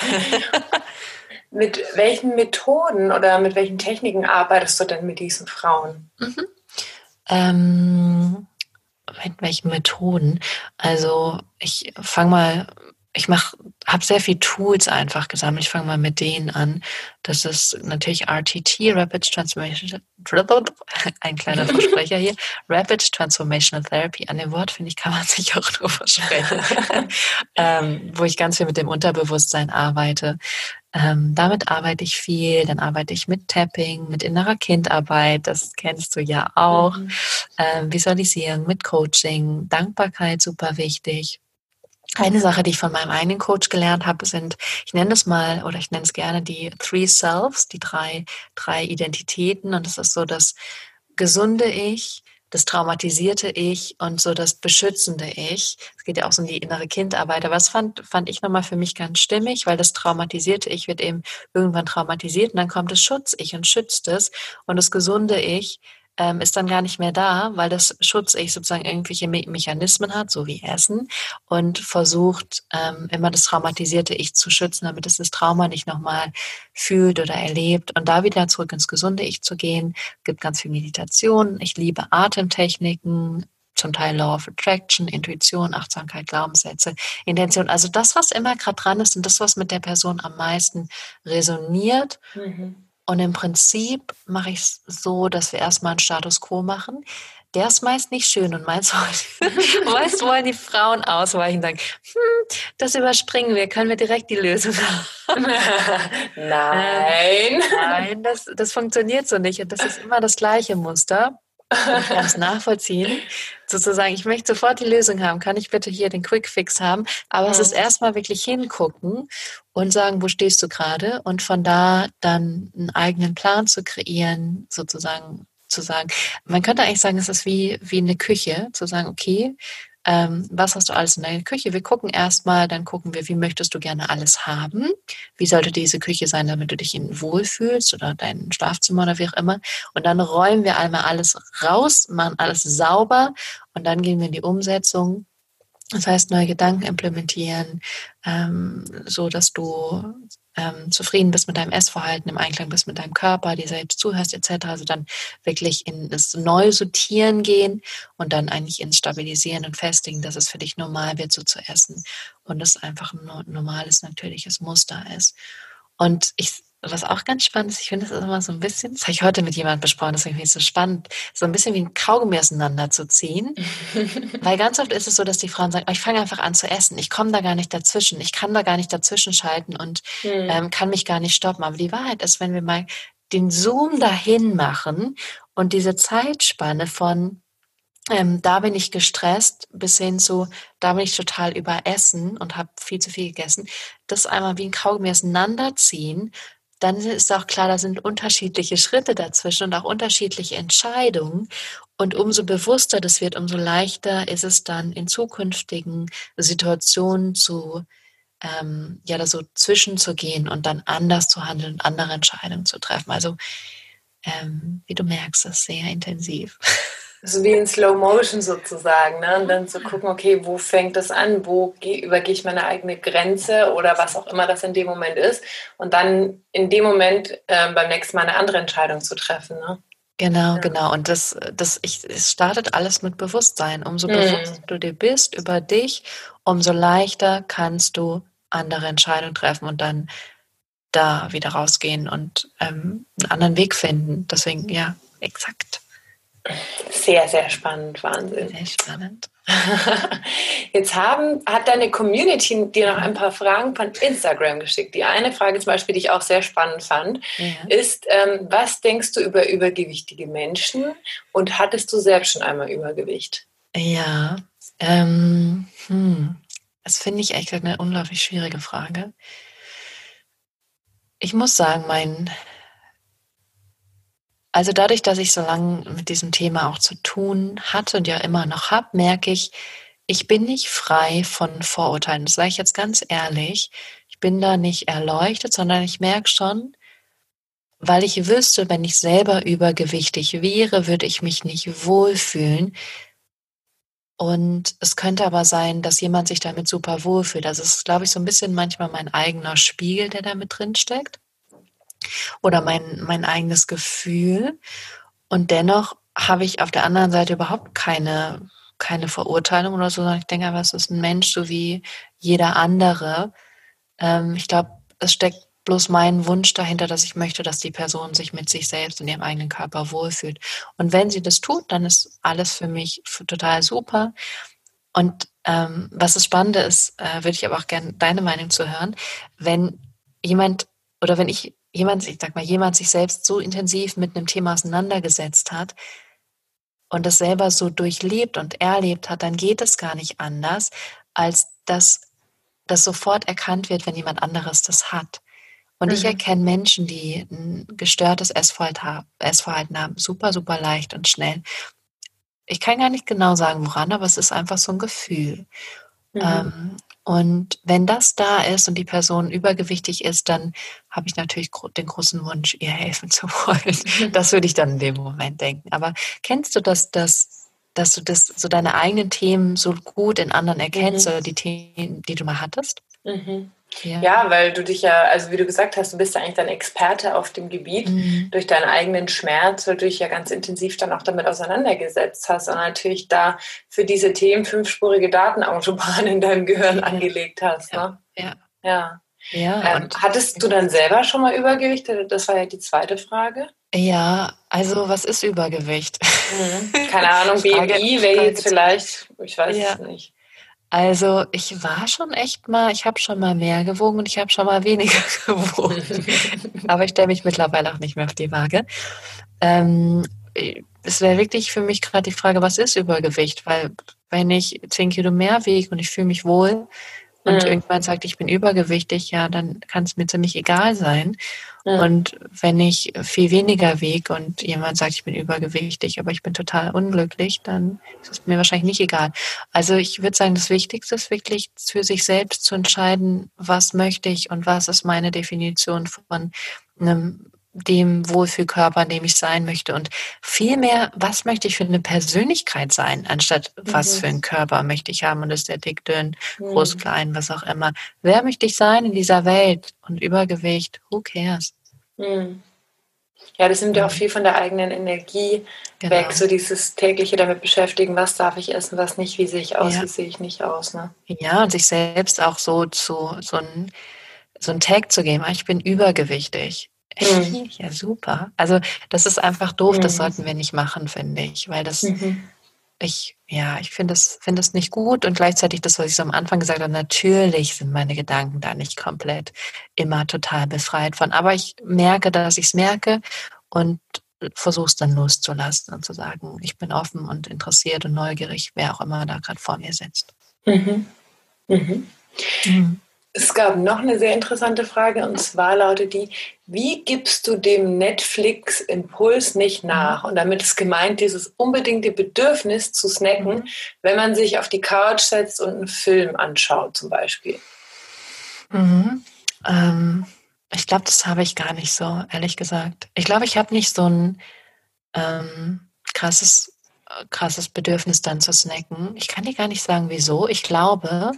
mit welchen Methoden oder mit welchen Techniken arbeitest du denn mit diesen Frauen? Mhm. Ähm, mit welchen Methoden? Also ich fange mal ich mache, habe sehr viel Tools einfach gesammelt. Ich fange mal mit denen an. Das ist natürlich RTT, Rapid Transformation, ein kleiner Versprecher hier, Rapid Transformational Therapy. An dem Wort, finde ich, kann man sich auch nur versprechen. ähm, wo ich ganz viel mit dem Unterbewusstsein arbeite. Ähm, damit arbeite ich viel. Dann arbeite ich mit Tapping, mit innerer Kindarbeit. Das kennst du ja auch. Mhm. Ähm, Visualisierung, mit Coaching, Dankbarkeit, super wichtig eine Sache, die ich von meinem eigenen Coach gelernt habe, sind, ich nenne es mal oder ich nenne es gerne die Three Selves, die drei, drei Identitäten. Und das ist so das gesunde Ich, das traumatisierte Ich und so das beschützende Ich. Es geht ja auch so um die innere Kindarbeit. Aber das fand, fand ich nochmal für mich ganz stimmig, weil das traumatisierte Ich wird eben irgendwann traumatisiert und dann kommt das Schutz-Ich und schützt es. Und das gesunde Ich ähm, ist dann gar nicht mehr da, weil das Schutz-Ich sozusagen irgendwelche Me Mechanismen hat, so wie Essen, und versucht ähm, immer das traumatisierte Ich zu schützen, damit es das Trauma nicht nochmal fühlt oder erlebt und da wieder zurück ins gesunde Ich zu gehen. Gibt ganz viel Meditation. Ich liebe Atemtechniken, zum Teil Law of Attraction, Intuition, Achtsamkeit, Glaubenssätze, Intention. Also das, was immer gerade dran ist und das, was mit der Person am meisten resoniert. Mhm und im Prinzip mache ich es so, dass wir erstmal einen Status quo machen. Der ist meist nicht schön und meist, meist wollen die Frauen ausweichen und sagen, hm, das überspringen wir, können wir direkt die Lösung haben. nein. Ähm, nein, das, das funktioniert so nicht und das ist immer das gleiche Muster. Ich kann es nachvollziehen. Sozusagen, ich möchte sofort die Lösung haben. Kann ich bitte hier den Quick Fix haben? Aber mhm. es ist erstmal wirklich hingucken und sagen, wo stehst du gerade? Und von da dann einen eigenen Plan zu kreieren, sozusagen zu sagen. Man könnte eigentlich sagen, es ist wie, wie eine Küche, zu sagen, okay, ähm, was hast du alles in deiner Küche? Wir gucken erstmal, dann gucken wir, wie möchtest du gerne alles haben? Wie sollte diese Küche sein, damit du dich in wohlfühlst oder dein Schlafzimmer oder wie auch immer? Und dann räumen wir einmal alles raus, machen alles sauber und dann gehen wir in die Umsetzung. Das heißt, neue Gedanken implementieren, ähm, so dass du ähm, zufrieden bist mit deinem Essverhalten, im Einklang bist mit deinem Körper, dir selbst zuhörst etc. Also dann wirklich in das Neusortieren gehen und dann eigentlich ins Stabilisieren und Festigen, dass es für dich normal wird, so zu essen und es einfach ein normales, natürliches Muster ist. Und ich was auch ganz spannend ist, ich finde, das ist immer so ein bisschen, das habe ich heute mit jemandem besprochen, das finde ich so spannend, so ein bisschen wie ein Kaugummi auseinanderzuziehen. Weil ganz oft ist es so, dass die Frauen sagen, oh, ich fange einfach an zu essen, ich komme da gar nicht dazwischen, ich kann da gar nicht dazwischen schalten und mhm. ähm, kann mich gar nicht stoppen. Aber die Wahrheit ist, wenn wir mal den Zoom dahin machen und diese Zeitspanne von ähm, da bin ich gestresst, bis hin zu, da bin ich total überessen und habe viel zu viel gegessen. Das einmal wie ein Kaugummi auseinanderziehen dann ist auch klar, da sind unterschiedliche Schritte dazwischen und auch unterschiedliche Entscheidungen. Und umso bewusster das wird, umso leichter ist es dann in zukünftigen Situationen zu, ähm, ja, da so zwischenzugehen und dann anders zu handeln und andere Entscheidungen zu treffen. Also, ähm, wie du merkst, das ist sehr intensiv. so wie in Slow Motion sozusagen, ne? Und dann zu gucken, okay, wo fängt das an, wo übergehe ich meine eigene Grenze oder was auch immer das in dem Moment ist und dann in dem Moment äh, beim nächsten Mal eine andere Entscheidung zu treffen, ne? Genau, ja. genau. Und das, das, ich, es startet alles mit Bewusstsein. Umso mhm. bewusster du dir bist über dich, umso leichter kannst du andere Entscheidungen treffen und dann da wieder rausgehen und ähm, einen anderen Weg finden. Deswegen, ja, exakt. Sehr, sehr spannend, Wahnsinn. Sehr spannend. Jetzt haben, hat deine Community dir noch ein paar Fragen von Instagram geschickt. Die eine Frage zum Beispiel, die ich auch sehr spannend fand, ja. ist, ähm, was denkst du über übergewichtige Menschen und hattest du selbst schon einmal Übergewicht? Ja, ähm, hm, das finde ich echt eine unglaublich schwierige Frage. Ich muss sagen, mein also dadurch, dass ich so lange mit diesem Thema auch zu tun hatte und ja immer noch habe, merke ich, ich bin nicht frei von Vorurteilen. Das sage ich jetzt ganz ehrlich. ich bin da nicht erleuchtet, sondern ich merke schon, weil ich wüsste, wenn ich selber übergewichtig wäre, würde ich mich nicht wohlfühlen. Und es könnte aber sein, dass jemand sich damit super wohlfühlt. Das ist, glaube ich, so ein bisschen manchmal mein eigener Spiegel, der da mit drin steckt. Oder mein, mein eigenes Gefühl. Und dennoch habe ich auf der anderen Seite überhaupt keine, keine Verurteilung oder so, sondern ich denke aber, es ist ein Mensch, so wie jeder andere. Ähm, ich glaube, es steckt bloß mein Wunsch dahinter, dass ich möchte, dass die Person sich mit sich selbst und ihrem eigenen Körper wohlfühlt. Und wenn sie das tut, dann ist alles für mich total super. Und ähm, was das Spannende ist, äh, würde ich aber auch gerne deine Meinung zu hören, wenn jemand oder wenn ich jemand, ich sag mal, jemand sich selbst so intensiv mit einem Thema auseinandergesetzt hat und das selber so durchlebt und erlebt hat, dann geht es gar nicht anders, als dass das sofort erkannt wird, wenn jemand anderes das hat. Und mhm. ich erkenne Menschen, die ein gestörtes Essverhalten haben, super, super leicht und schnell. Ich kann gar nicht genau sagen, woran, aber es ist einfach so ein Gefühl. Mhm. Ähm, und wenn das da ist und die Person übergewichtig ist, dann habe ich natürlich den großen Wunsch, ihr helfen zu wollen. Das würde ich dann in dem Moment denken. Aber kennst du das, dass, dass du das, so deine eigenen Themen so gut in anderen erkennst mhm. oder die Themen, die du mal hattest? Mhm. Ja. ja. weil du dich ja, also wie du gesagt hast, du bist ja eigentlich dann Experte auf dem Gebiet mhm. durch deinen eigenen Schmerz, weil du dich ja ganz intensiv dann auch damit auseinandergesetzt hast und natürlich da für diese Themen fünfspurige Datenautobahn in deinem Gehirn angelegt hast. Ne? Ja. Ja. ja ähm, hattest du dann selber schon mal Übergewicht? Das war ja die zweite Frage. Ja, also was ist Übergewicht? Mhm. Keine Ahnung, BMI wäre jetzt vielleicht, ich weiß es nicht. Also ich war schon echt mal, ich habe schon mal mehr gewogen und ich habe schon mal weniger gewogen. Aber ich stelle mich mittlerweile auch nicht mehr auf die Waage. Ähm, es wäre wirklich für mich gerade die Frage, was ist Übergewicht? Weil wenn ich zehn Kilo mehr wiege und ich fühle mich wohl, und mhm. irgendwann sagt, ich bin übergewichtig, ja, dann kann es mir ziemlich egal sein. Mhm. Und wenn ich viel weniger wiege und jemand sagt, ich bin übergewichtig, aber ich bin total unglücklich, dann ist es mir wahrscheinlich nicht egal. Also ich würde sagen, das Wichtigste ist wirklich für sich selbst zu entscheiden, was möchte ich und was ist meine Definition von einem dem Wohlfühlkörper, in dem ich sein möchte und vielmehr, was möchte ich für eine Persönlichkeit sein, anstatt mhm. was für einen Körper möchte ich haben und ist der dick, dünn, mhm. groß, klein, was auch immer. Wer möchte ich sein in dieser Welt und Übergewicht, who cares? Mhm. Ja, das nimmt ja auch viel von der eigenen Energie genau. weg, so dieses tägliche damit beschäftigen, was darf ich essen, was nicht, wie sehe ich aus, ja. wie sehe ich nicht aus. Ne? Ja, und sich selbst auch so zu so ein so ein Tag zu geben, ah, ich bin übergewichtig. Mhm. Ja, super. Also das ist einfach doof, mhm. das sollten wir nicht machen, finde ich, weil das, mhm. ich, ja, ich finde es finde es nicht gut und gleichzeitig das, was ich so am Anfang gesagt habe, natürlich sind meine Gedanken da nicht komplett immer total befreit von, aber ich merke, dass ich es merke und versuche es dann loszulassen und zu sagen, ich bin offen und interessiert und neugierig, wer auch immer da gerade vor mir sitzt. Mhm. Mhm. Es gab noch eine sehr interessante Frage und zwar lautet die, wie gibst du dem Netflix-Impuls nicht mhm. nach? Und damit ist gemeint dieses unbedingte Bedürfnis zu snacken, mhm. wenn man sich auf die Couch setzt und einen Film anschaut zum Beispiel. Mhm. Ähm, ich glaube, das habe ich gar nicht so, ehrlich gesagt. Ich glaube, ich habe nicht so ein ähm, krasses, krasses Bedürfnis dann zu snacken. Ich kann dir gar nicht sagen, wieso. Ich glaube,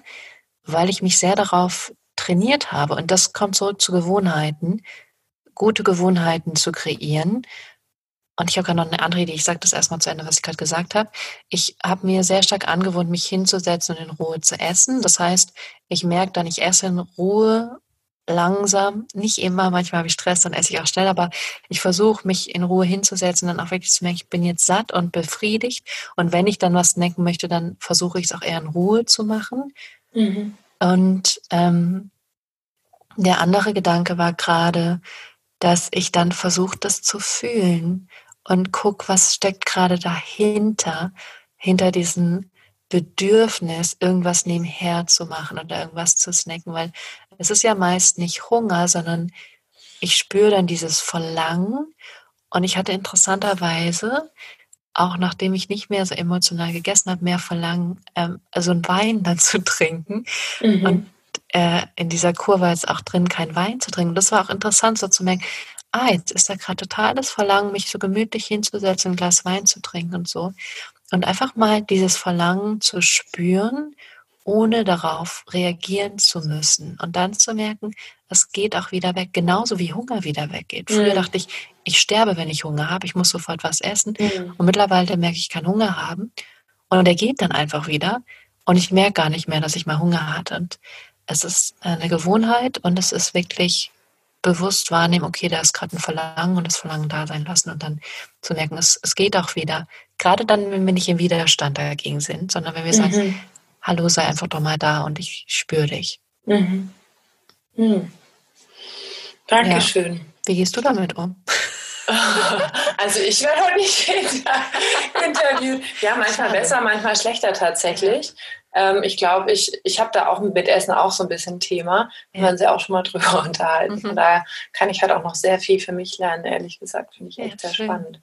weil ich mich sehr darauf trainiert habe. Und das kommt zurück zu Gewohnheiten, gute Gewohnheiten zu kreieren. Und ich habe gerade noch eine andere Idee. Ich sage das erstmal zu Ende, was ich gerade gesagt habe. Ich habe mir sehr stark angewohnt, mich hinzusetzen und in Ruhe zu essen. Das heißt, ich merke dann, ich esse in Ruhe langsam, nicht immer, manchmal habe ich Stress, dann esse ich auch schnell, aber ich versuche, mich in Ruhe hinzusetzen und dann auch wirklich zu merken, ich bin jetzt satt und befriedigt. Und wenn ich dann was snacken möchte, dann versuche ich es auch eher in Ruhe zu machen. Mhm. Und ähm, der andere Gedanke war gerade, dass ich dann versuche, das zu fühlen und guck, was steckt gerade dahinter, hinter diesem Bedürfnis, irgendwas nebenher zu machen oder irgendwas zu snacken, weil es ist ja meist nicht Hunger, sondern ich spüre dann dieses Verlangen und ich hatte interessanterweise auch nachdem ich nicht mehr so emotional gegessen habe, mehr verlangen, ähm, also einen Wein dann zu trinken. Mhm. Und äh, in dieser Kur war jetzt auch drin, kein Wein zu trinken. Das war auch interessant, so zu merken, ah, jetzt ist da gerade totales Verlangen, mich so gemütlich hinzusetzen, ein Glas Wein zu trinken und so. Und einfach mal dieses Verlangen zu spüren, ohne darauf reagieren zu müssen. Und dann zu merken, es geht auch wieder weg, genauso wie Hunger wieder weggeht. Früher mhm. dachte ich, ich sterbe, wenn ich Hunger habe, ich muss sofort was essen. Mhm. Und mittlerweile merke ich, ich kann Hunger haben. Und der geht dann einfach wieder. Und ich merke gar nicht mehr, dass ich mal Hunger hatte. Und es ist eine Gewohnheit und es ist wirklich bewusst wahrnehmen, okay, da ist gerade ein Verlangen und das Verlangen da sein lassen und dann zu merken, es, es geht auch wieder. Gerade dann, wenn wir nicht im Widerstand dagegen sind, sondern wenn wir mhm. Hallo, sei einfach doch mal da und ich spüre dich. Mhm. Mhm. Dankeschön. Ja. Wie gehst du damit um? Also ich werde heute nicht interviewt. Ja, manchmal besser, manchmal schlechter tatsächlich. Ähm, ich glaube, ich, ich habe da auch mit Essen auch so ein bisschen Thema. Wir ja. haben sie auch schon mal drüber unterhalten. Mhm. Von daher kann ich halt auch noch sehr viel für mich lernen, ehrlich gesagt. Finde ich echt ja, sehr schön. spannend.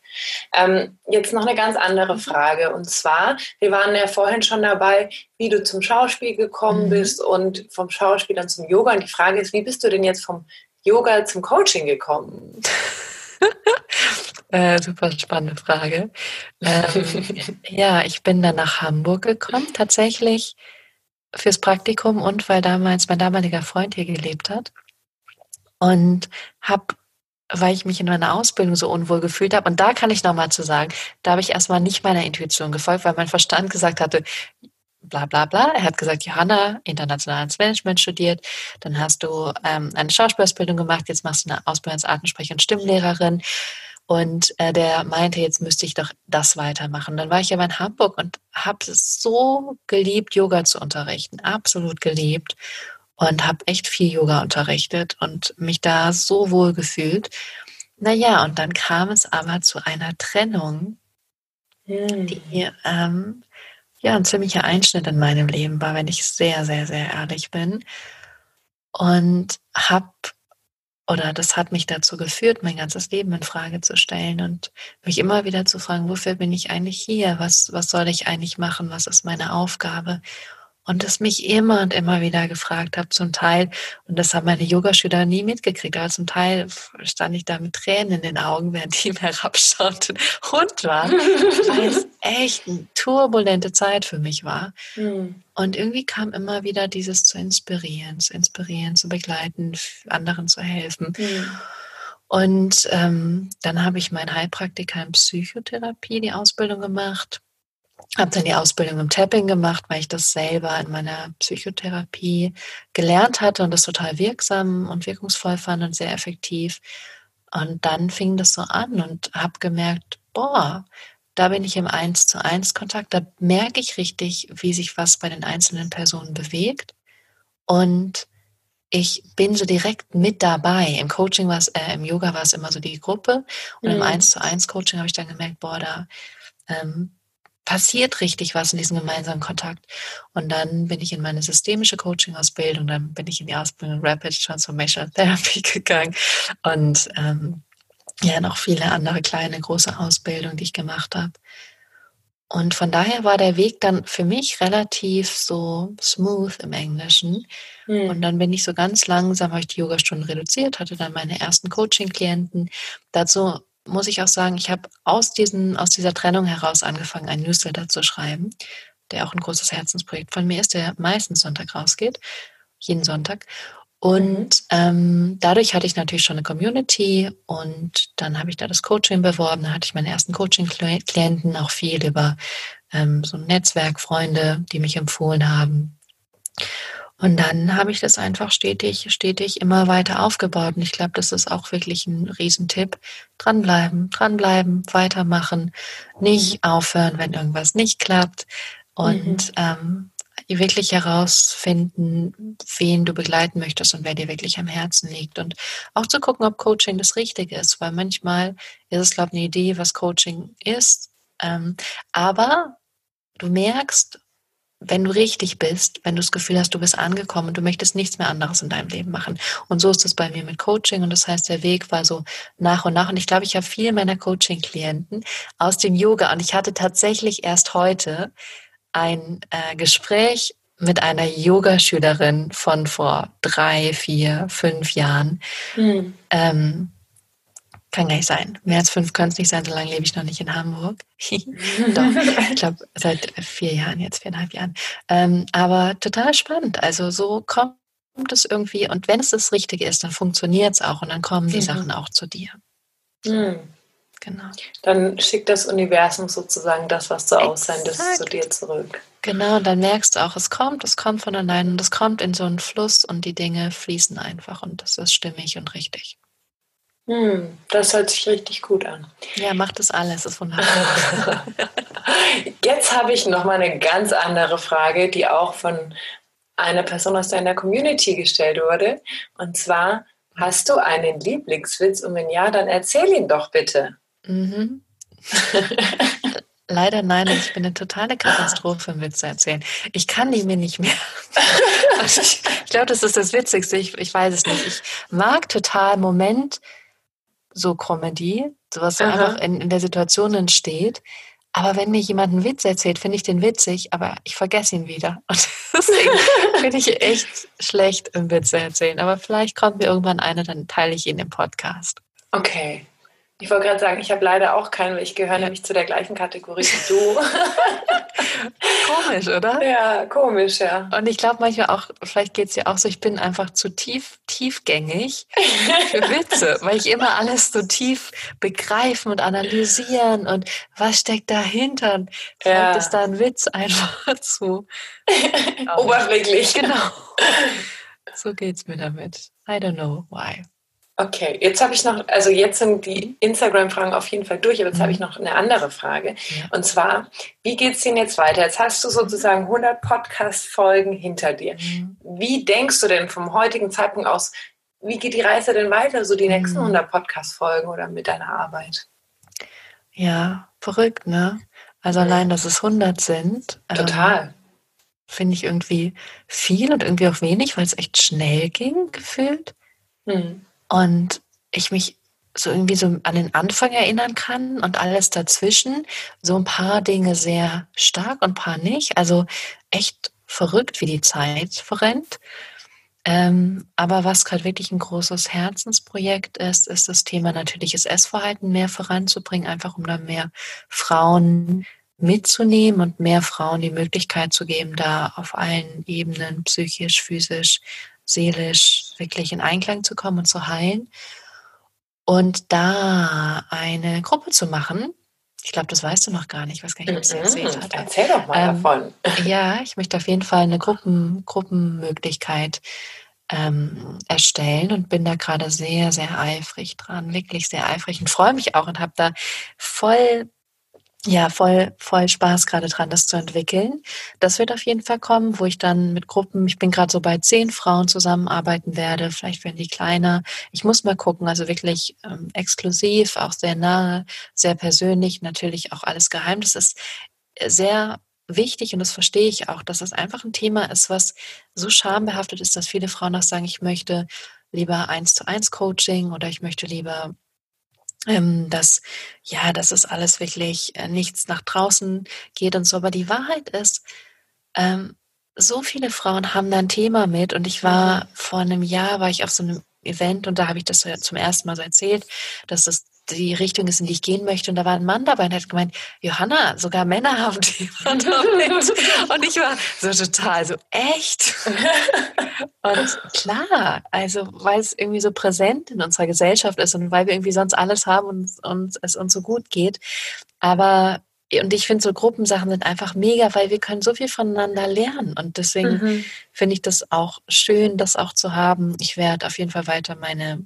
Ähm, jetzt noch eine ganz andere mhm. Frage. Und zwar, wir waren ja vorhin schon dabei, wie du zum Schauspiel gekommen mhm. bist und vom Schauspiel dann zum Yoga. Und die Frage ist, wie bist du denn jetzt vom Yoga zum Coaching gekommen? Äh, super spannende Frage. Ähm, ja, ich bin dann nach Hamburg gekommen, tatsächlich fürs Praktikum und weil damals mein damaliger Freund hier gelebt hat. Und habe, weil ich mich in meiner Ausbildung so unwohl gefühlt habe, und da kann ich nochmal zu sagen, da habe ich erstmal nicht meiner Intuition gefolgt, weil mein Verstand gesagt hatte, bla bla bla. Er hat gesagt, Johanna, internationales Management studiert, dann hast du ähm, eine Schauspielausbildung gemacht, jetzt machst du eine Ausbildung als Artensprecher und Stimmlehrerin. Und äh, der meinte, jetzt müsste ich doch das weitermachen. Dann war ich aber in Hamburg und habe es so geliebt, Yoga zu unterrichten, absolut geliebt und habe echt viel Yoga unterrichtet und mich da so wohl gefühlt. Naja, und dann kam es aber zu einer Trennung, hm. die ähm, ja ein ziemlicher Einschnitt in meinem Leben war, wenn ich sehr, sehr, sehr ehrlich bin. Und habe oder das hat mich dazu geführt, mein ganzes Leben in Frage zu stellen und mich immer wieder zu fragen, wofür bin ich eigentlich hier? Was, was soll ich eigentlich machen? Was ist meine Aufgabe? Und es mich immer und immer wieder gefragt habe, zum Teil, und das haben meine Yogaschüler nie mitgekriegt, aber zum Teil stand ich da mit Tränen in den Augen, während die mir herabschauten und war, weil es echt eine turbulente Zeit für mich war. Mhm. Und irgendwie kam immer wieder dieses zu inspirieren, zu inspirieren, zu begleiten, anderen zu helfen. Mhm. Und ähm, dann habe ich mein Heilpraktiker in Psychotherapie, die Ausbildung gemacht habe dann die Ausbildung im Tapping gemacht, weil ich das selber in meiner Psychotherapie gelernt hatte und das total wirksam und wirkungsvoll fand und sehr effektiv. Und dann fing das so an und habe gemerkt, boah, da bin ich im Eins zu eins Kontakt, da merke ich richtig, wie sich was bei den einzelnen Personen bewegt. Und ich bin so direkt mit dabei. Im Coaching war es, äh, im Yoga war es immer so die Gruppe und mhm. im Eins zu eins Coaching habe ich dann gemerkt, boah, da ähm, passiert richtig was in diesem gemeinsamen Kontakt. Und dann bin ich in meine systemische Coaching-Ausbildung, dann bin ich in die Ausbildung Rapid Transformational Therapy gegangen und ähm, ja, noch viele andere kleine, große Ausbildungen, die ich gemacht habe. Und von daher war der Weg dann für mich relativ so smooth im Englischen. Mhm. Und dann bin ich so ganz langsam, habe ich die Yogastunden reduziert, hatte dann meine ersten Coaching-Klienten. Dazu muss ich auch sagen, ich habe aus, diesen, aus dieser Trennung heraus angefangen, einen Newsletter zu schreiben, der auch ein großes Herzensprojekt von mir ist, der meistens Sonntag rausgeht, jeden Sonntag. Und mhm. ähm, dadurch hatte ich natürlich schon eine Community und dann habe ich da das Coaching beworben. Da hatte ich meine ersten Coaching-Klienten, auch viel über ähm, so ein Netzwerk, Freunde, die mich empfohlen haben. Und dann habe ich das einfach stetig, stetig immer weiter aufgebaut. Und ich glaube, das ist auch wirklich ein Riesentipp. Dranbleiben, dranbleiben, weitermachen, nicht aufhören, wenn irgendwas nicht klappt. Und mhm. ähm, wirklich herausfinden, wen du begleiten möchtest und wer dir wirklich am Herzen liegt. Und auch zu gucken, ob Coaching das Richtige ist, weil manchmal ist es, glaube ich, eine Idee, was Coaching ist. Ähm, aber du merkst, wenn du richtig bist, wenn du das Gefühl hast, du bist angekommen und du möchtest nichts mehr anderes in deinem Leben machen. Und so ist es bei mir mit Coaching. Und das heißt, der Weg war so nach und nach. Und ich glaube, ich habe viele meiner Coaching-Klienten aus dem Yoga. Und ich hatte tatsächlich erst heute ein äh, Gespräch mit einer Yogaschülerin von vor drei, vier, fünf Jahren. Hm. Ähm, kann gar nicht sein. Mehr als fünf können es nicht sein, solange lebe ich noch nicht in Hamburg. Doch, ich glaube, seit vier Jahren, jetzt viereinhalb Jahren. Ähm, aber total spannend. Also so kommt es irgendwie und wenn es das Richtige ist, dann funktioniert es auch und dann kommen die mhm. Sachen auch zu dir. Mhm. Genau. Dann schickt das Universum sozusagen das, was du aussendest, zu dir zurück. Genau, und dann merkst du auch, es kommt, es kommt von allein und es kommt in so einen Fluss und die Dinge fließen einfach und das ist stimmig und richtig. Hm, das hört sich richtig gut an. Ja, macht das alles, ist wunderbar. Jetzt habe ich noch mal eine ganz andere Frage, die auch von einer Person aus deiner Community gestellt wurde. Und zwar, hast du einen Lieblingswitz? Und wenn ja, dann erzähl ihn doch bitte. Mhm. Leider nein, ich bin eine totale Katastrophe im Witze erzählen. Ich kann die mir nicht mehr. Also ich, ich glaube, das ist das Witzigste. Ich, ich weiß es nicht. Ich mag total Moment so Comedy, sowas so einfach in, in der Situation entsteht. Aber wenn mir jemand einen Witz erzählt, finde ich den witzig, aber ich vergesse ihn wieder. Und deswegen finde ich echt schlecht im Witze erzählen. Aber vielleicht kommt mir irgendwann einer, dann teile ich ihn im Podcast. Okay. Ich wollte gerade sagen, ich habe leider auch keinen, ich gehöre nämlich zu der gleichen Kategorie wie du. komisch, oder? Ja, komisch, ja. Und ich glaube manchmal auch, vielleicht geht es ja auch so, ich bin einfach zu tief, tiefgängig für Witze, weil ich immer alles so tief begreifen und analysieren und was steckt dahinter. Vielleicht ja. ist da ein Witz einfach zu oberflächlich. Genau. So geht es mir damit. I don't know why. Okay, jetzt habe ich noch, also jetzt sind die Instagram-Fragen auf jeden Fall durch, aber jetzt mhm. habe ich noch eine andere Frage. Und zwar, wie geht es denn jetzt weiter? Jetzt hast du sozusagen 100 Podcast-Folgen hinter dir. Mhm. Wie denkst du denn vom heutigen Zeitpunkt aus, wie geht die Reise denn weiter, so die nächsten 100 mhm. Podcast-Folgen oder mit deiner Arbeit? Ja, verrückt, ne? Also mhm. allein, dass es 100 sind. Ähm, Total. Ähm, Finde ich irgendwie viel und irgendwie auch wenig, weil es echt schnell ging, gefühlt. Mhm. Und ich mich so irgendwie so an den Anfang erinnern kann und alles dazwischen. So ein paar Dinge sehr stark und ein paar nicht. Also echt verrückt, wie die Zeit verrennt. Ähm, aber was gerade wirklich ein großes Herzensprojekt ist, ist das Thema natürliches Essverhalten mehr voranzubringen, einfach um da mehr Frauen mitzunehmen und mehr Frauen die Möglichkeit zu geben, da auf allen Ebenen, psychisch, physisch, seelisch wirklich in Einklang zu kommen und zu heilen. Und da eine Gruppe zu machen, ich glaube, das weißt du noch gar nicht, was gar nicht, ob ich erzählt hatte. Erzähl doch mal ähm, davon. Ja, ich möchte auf jeden Fall eine Gruppen, Gruppenmöglichkeit ähm, erstellen und bin da gerade sehr, sehr eifrig dran, wirklich sehr eifrig und freue mich auch und habe da voll ja, voll, voll Spaß gerade dran, das zu entwickeln. Das wird auf jeden Fall kommen, wo ich dann mit Gruppen, ich bin gerade so bei zehn Frauen zusammenarbeiten werde. Vielleicht werden die kleiner. Ich muss mal gucken, also wirklich ähm, exklusiv, auch sehr nahe, sehr persönlich, natürlich auch alles geheim. Das ist sehr wichtig und das verstehe ich auch, dass das einfach ein Thema ist, was so schambehaftet ist, dass viele Frauen auch sagen, ich möchte lieber eins zu eins Coaching oder ich möchte lieber ähm, dass ja, dass es alles wirklich äh, nichts nach draußen geht und so. Aber die Wahrheit ist, ähm, so viele Frauen haben da ein Thema mit und ich war vor einem Jahr, war ich auf so einem Event und da habe ich das zum ersten Mal so erzählt, dass es die Richtung ist, in die ich gehen möchte. Und da war ein Mann dabei und hat gemeint, Johanna, sogar Männer haben Thema damit. und ich war so total so, echt? und klar, also weil es irgendwie so präsent in unserer Gesellschaft ist und weil wir irgendwie sonst alles haben und, und es uns so gut geht. Aber und ich finde, so Gruppensachen sind einfach mega, weil wir können so viel voneinander lernen. Und deswegen mhm. finde ich das auch schön, das auch zu haben. Ich werde auf jeden Fall weiter meine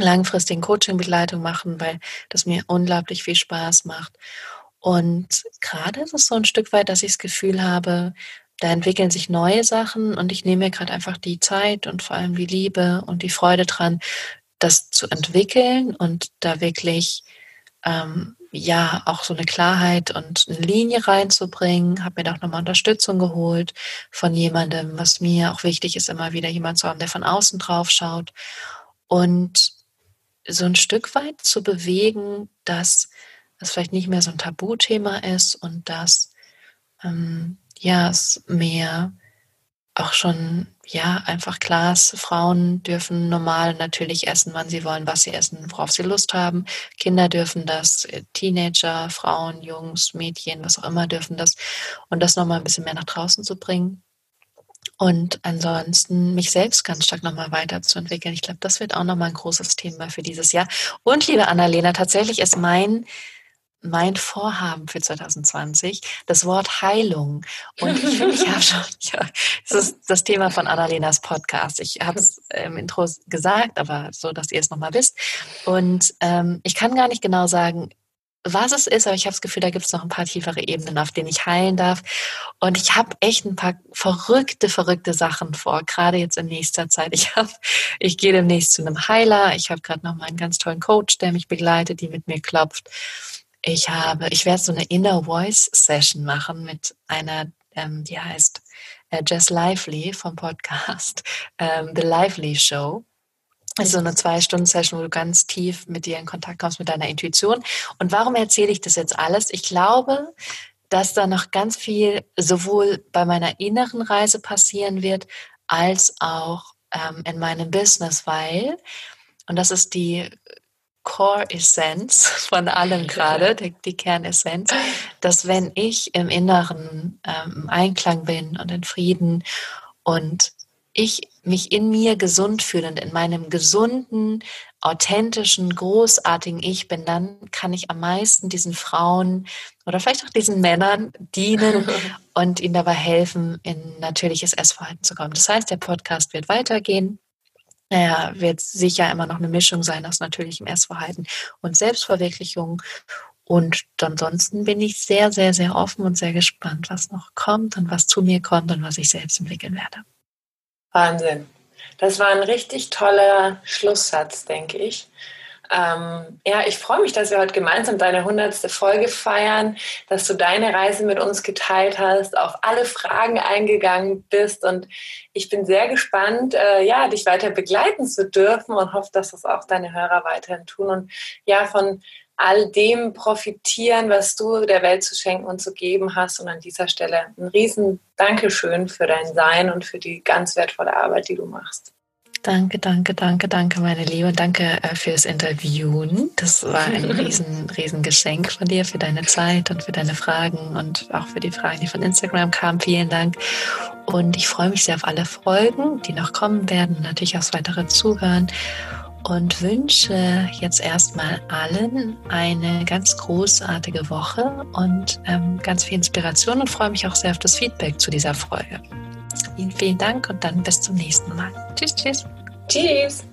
langfristigen Coaching-Begleitung machen, weil das mir unglaublich viel Spaß macht. Und gerade ist es so ein Stück weit, dass ich das Gefühl habe, da entwickeln sich neue Sachen und ich nehme mir gerade einfach die Zeit und vor allem die Liebe und die Freude dran, das zu entwickeln und da wirklich ähm, ja auch so eine Klarheit und eine Linie reinzubringen. Habe mir da auch nochmal Unterstützung geholt von jemandem, was mir auch wichtig ist, immer wieder jemand zu haben, der von außen drauf schaut. Und so ein Stück weit zu bewegen, dass es vielleicht nicht mehr so ein Tabuthema ist und dass ähm, ja es mehr auch schon, ja, einfach klar ist, Frauen dürfen normal natürlich essen, wann sie wollen, was sie essen, worauf sie Lust haben. Kinder dürfen das, äh, Teenager, Frauen, Jungs, Mädchen, was auch immer dürfen das. Und das nochmal ein bisschen mehr nach draußen zu bringen. Und ansonsten mich selbst ganz stark nochmal weiterzuentwickeln. Ich glaube, das wird auch nochmal ein großes Thema für dieses Jahr. Und liebe Annalena, tatsächlich ist mein mein Vorhaben für 2020 das Wort Heilung. Und ich finde, ich habe schon, ja, das ist das Thema von Annalenas Podcast. Ich habe es im Intro gesagt, aber so, dass ihr es nochmal wisst. Und ähm, ich kann gar nicht genau sagen, was es ist, aber ich habe das Gefühl, da gibt es noch ein paar tiefere Ebenen, auf denen ich heilen darf. Und ich habe echt ein paar verrückte, verrückte Sachen vor, gerade jetzt in nächster Zeit. Ich habe, ich gehe demnächst zu einem Heiler. Ich habe gerade noch mal einen ganz tollen Coach, der mich begleitet, die mit mir klopft. Ich habe, ich werde so eine Inner Voice Session machen mit einer, ähm, die heißt äh, Jess Lively vom Podcast ähm, The Lively Show. Also eine Zwei-Stunden-Session, wo du ganz tief mit dir in Kontakt kommst, mit deiner Intuition. Und warum erzähle ich das jetzt alles? Ich glaube, dass da noch ganz viel sowohl bei meiner inneren Reise passieren wird, als auch ähm, in meinem Business, weil, und das ist die Core-Essenz von allem gerade, die, die Kernessenz, dass wenn ich im Inneren ähm, Einklang bin und in Frieden und ich mich in mir gesund fühle und in meinem gesunden, authentischen, großartigen Ich bin, dann kann ich am meisten diesen Frauen oder vielleicht auch diesen Männern dienen und ihnen dabei helfen, in natürliches Essverhalten zu kommen. Das heißt, der Podcast wird weitergehen. Er wird sicher immer noch eine Mischung sein aus natürlichem Essverhalten und Selbstverwirklichung. Und ansonsten bin ich sehr, sehr, sehr offen und sehr gespannt, was noch kommt und was zu mir kommt und was ich selbst entwickeln werde. Wahnsinn. Das war ein richtig toller Schlusssatz, denke ich. Ähm, ja, ich freue mich, dass wir heute gemeinsam deine hundertste Folge feiern, dass du deine Reise mit uns geteilt hast, auf alle Fragen eingegangen bist und ich bin sehr gespannt, äh, ja, dich weiter begleiten zu dürfen und hoffe, dass das auch deine Hörer weiterhin tun und ja, von all dem profitieren, was du der Welt zu schenken und zu geben hast. Und an dieser Stelle ein riesen Dankeschön für dein Sein und für die ganz wertvolle Arbeit, die du machst. Danke, danke, danke, danke, meine Liebe. Danke äh, fürs Interviewen. Das war ein riesen, riesen Geschenk von dir für deine Zeit und für deine Fragen und auch für die Fragen, die von Instagram kamen. Vielen Dank. Und ich freue mich sehr auf alle Folgen, die noch kommen werden und natürlich aufs weitere Zuhören und wünsche jetzt erstmal allen eine ganz großartige Woche und ähm, ganz viel Inspiration und freue mich auch sehr auf das Feedback zu dieser Folge. Vielen, vielen Dank und dann bis zum nächsten Mal. Tschüss, tschüss. Tschüss.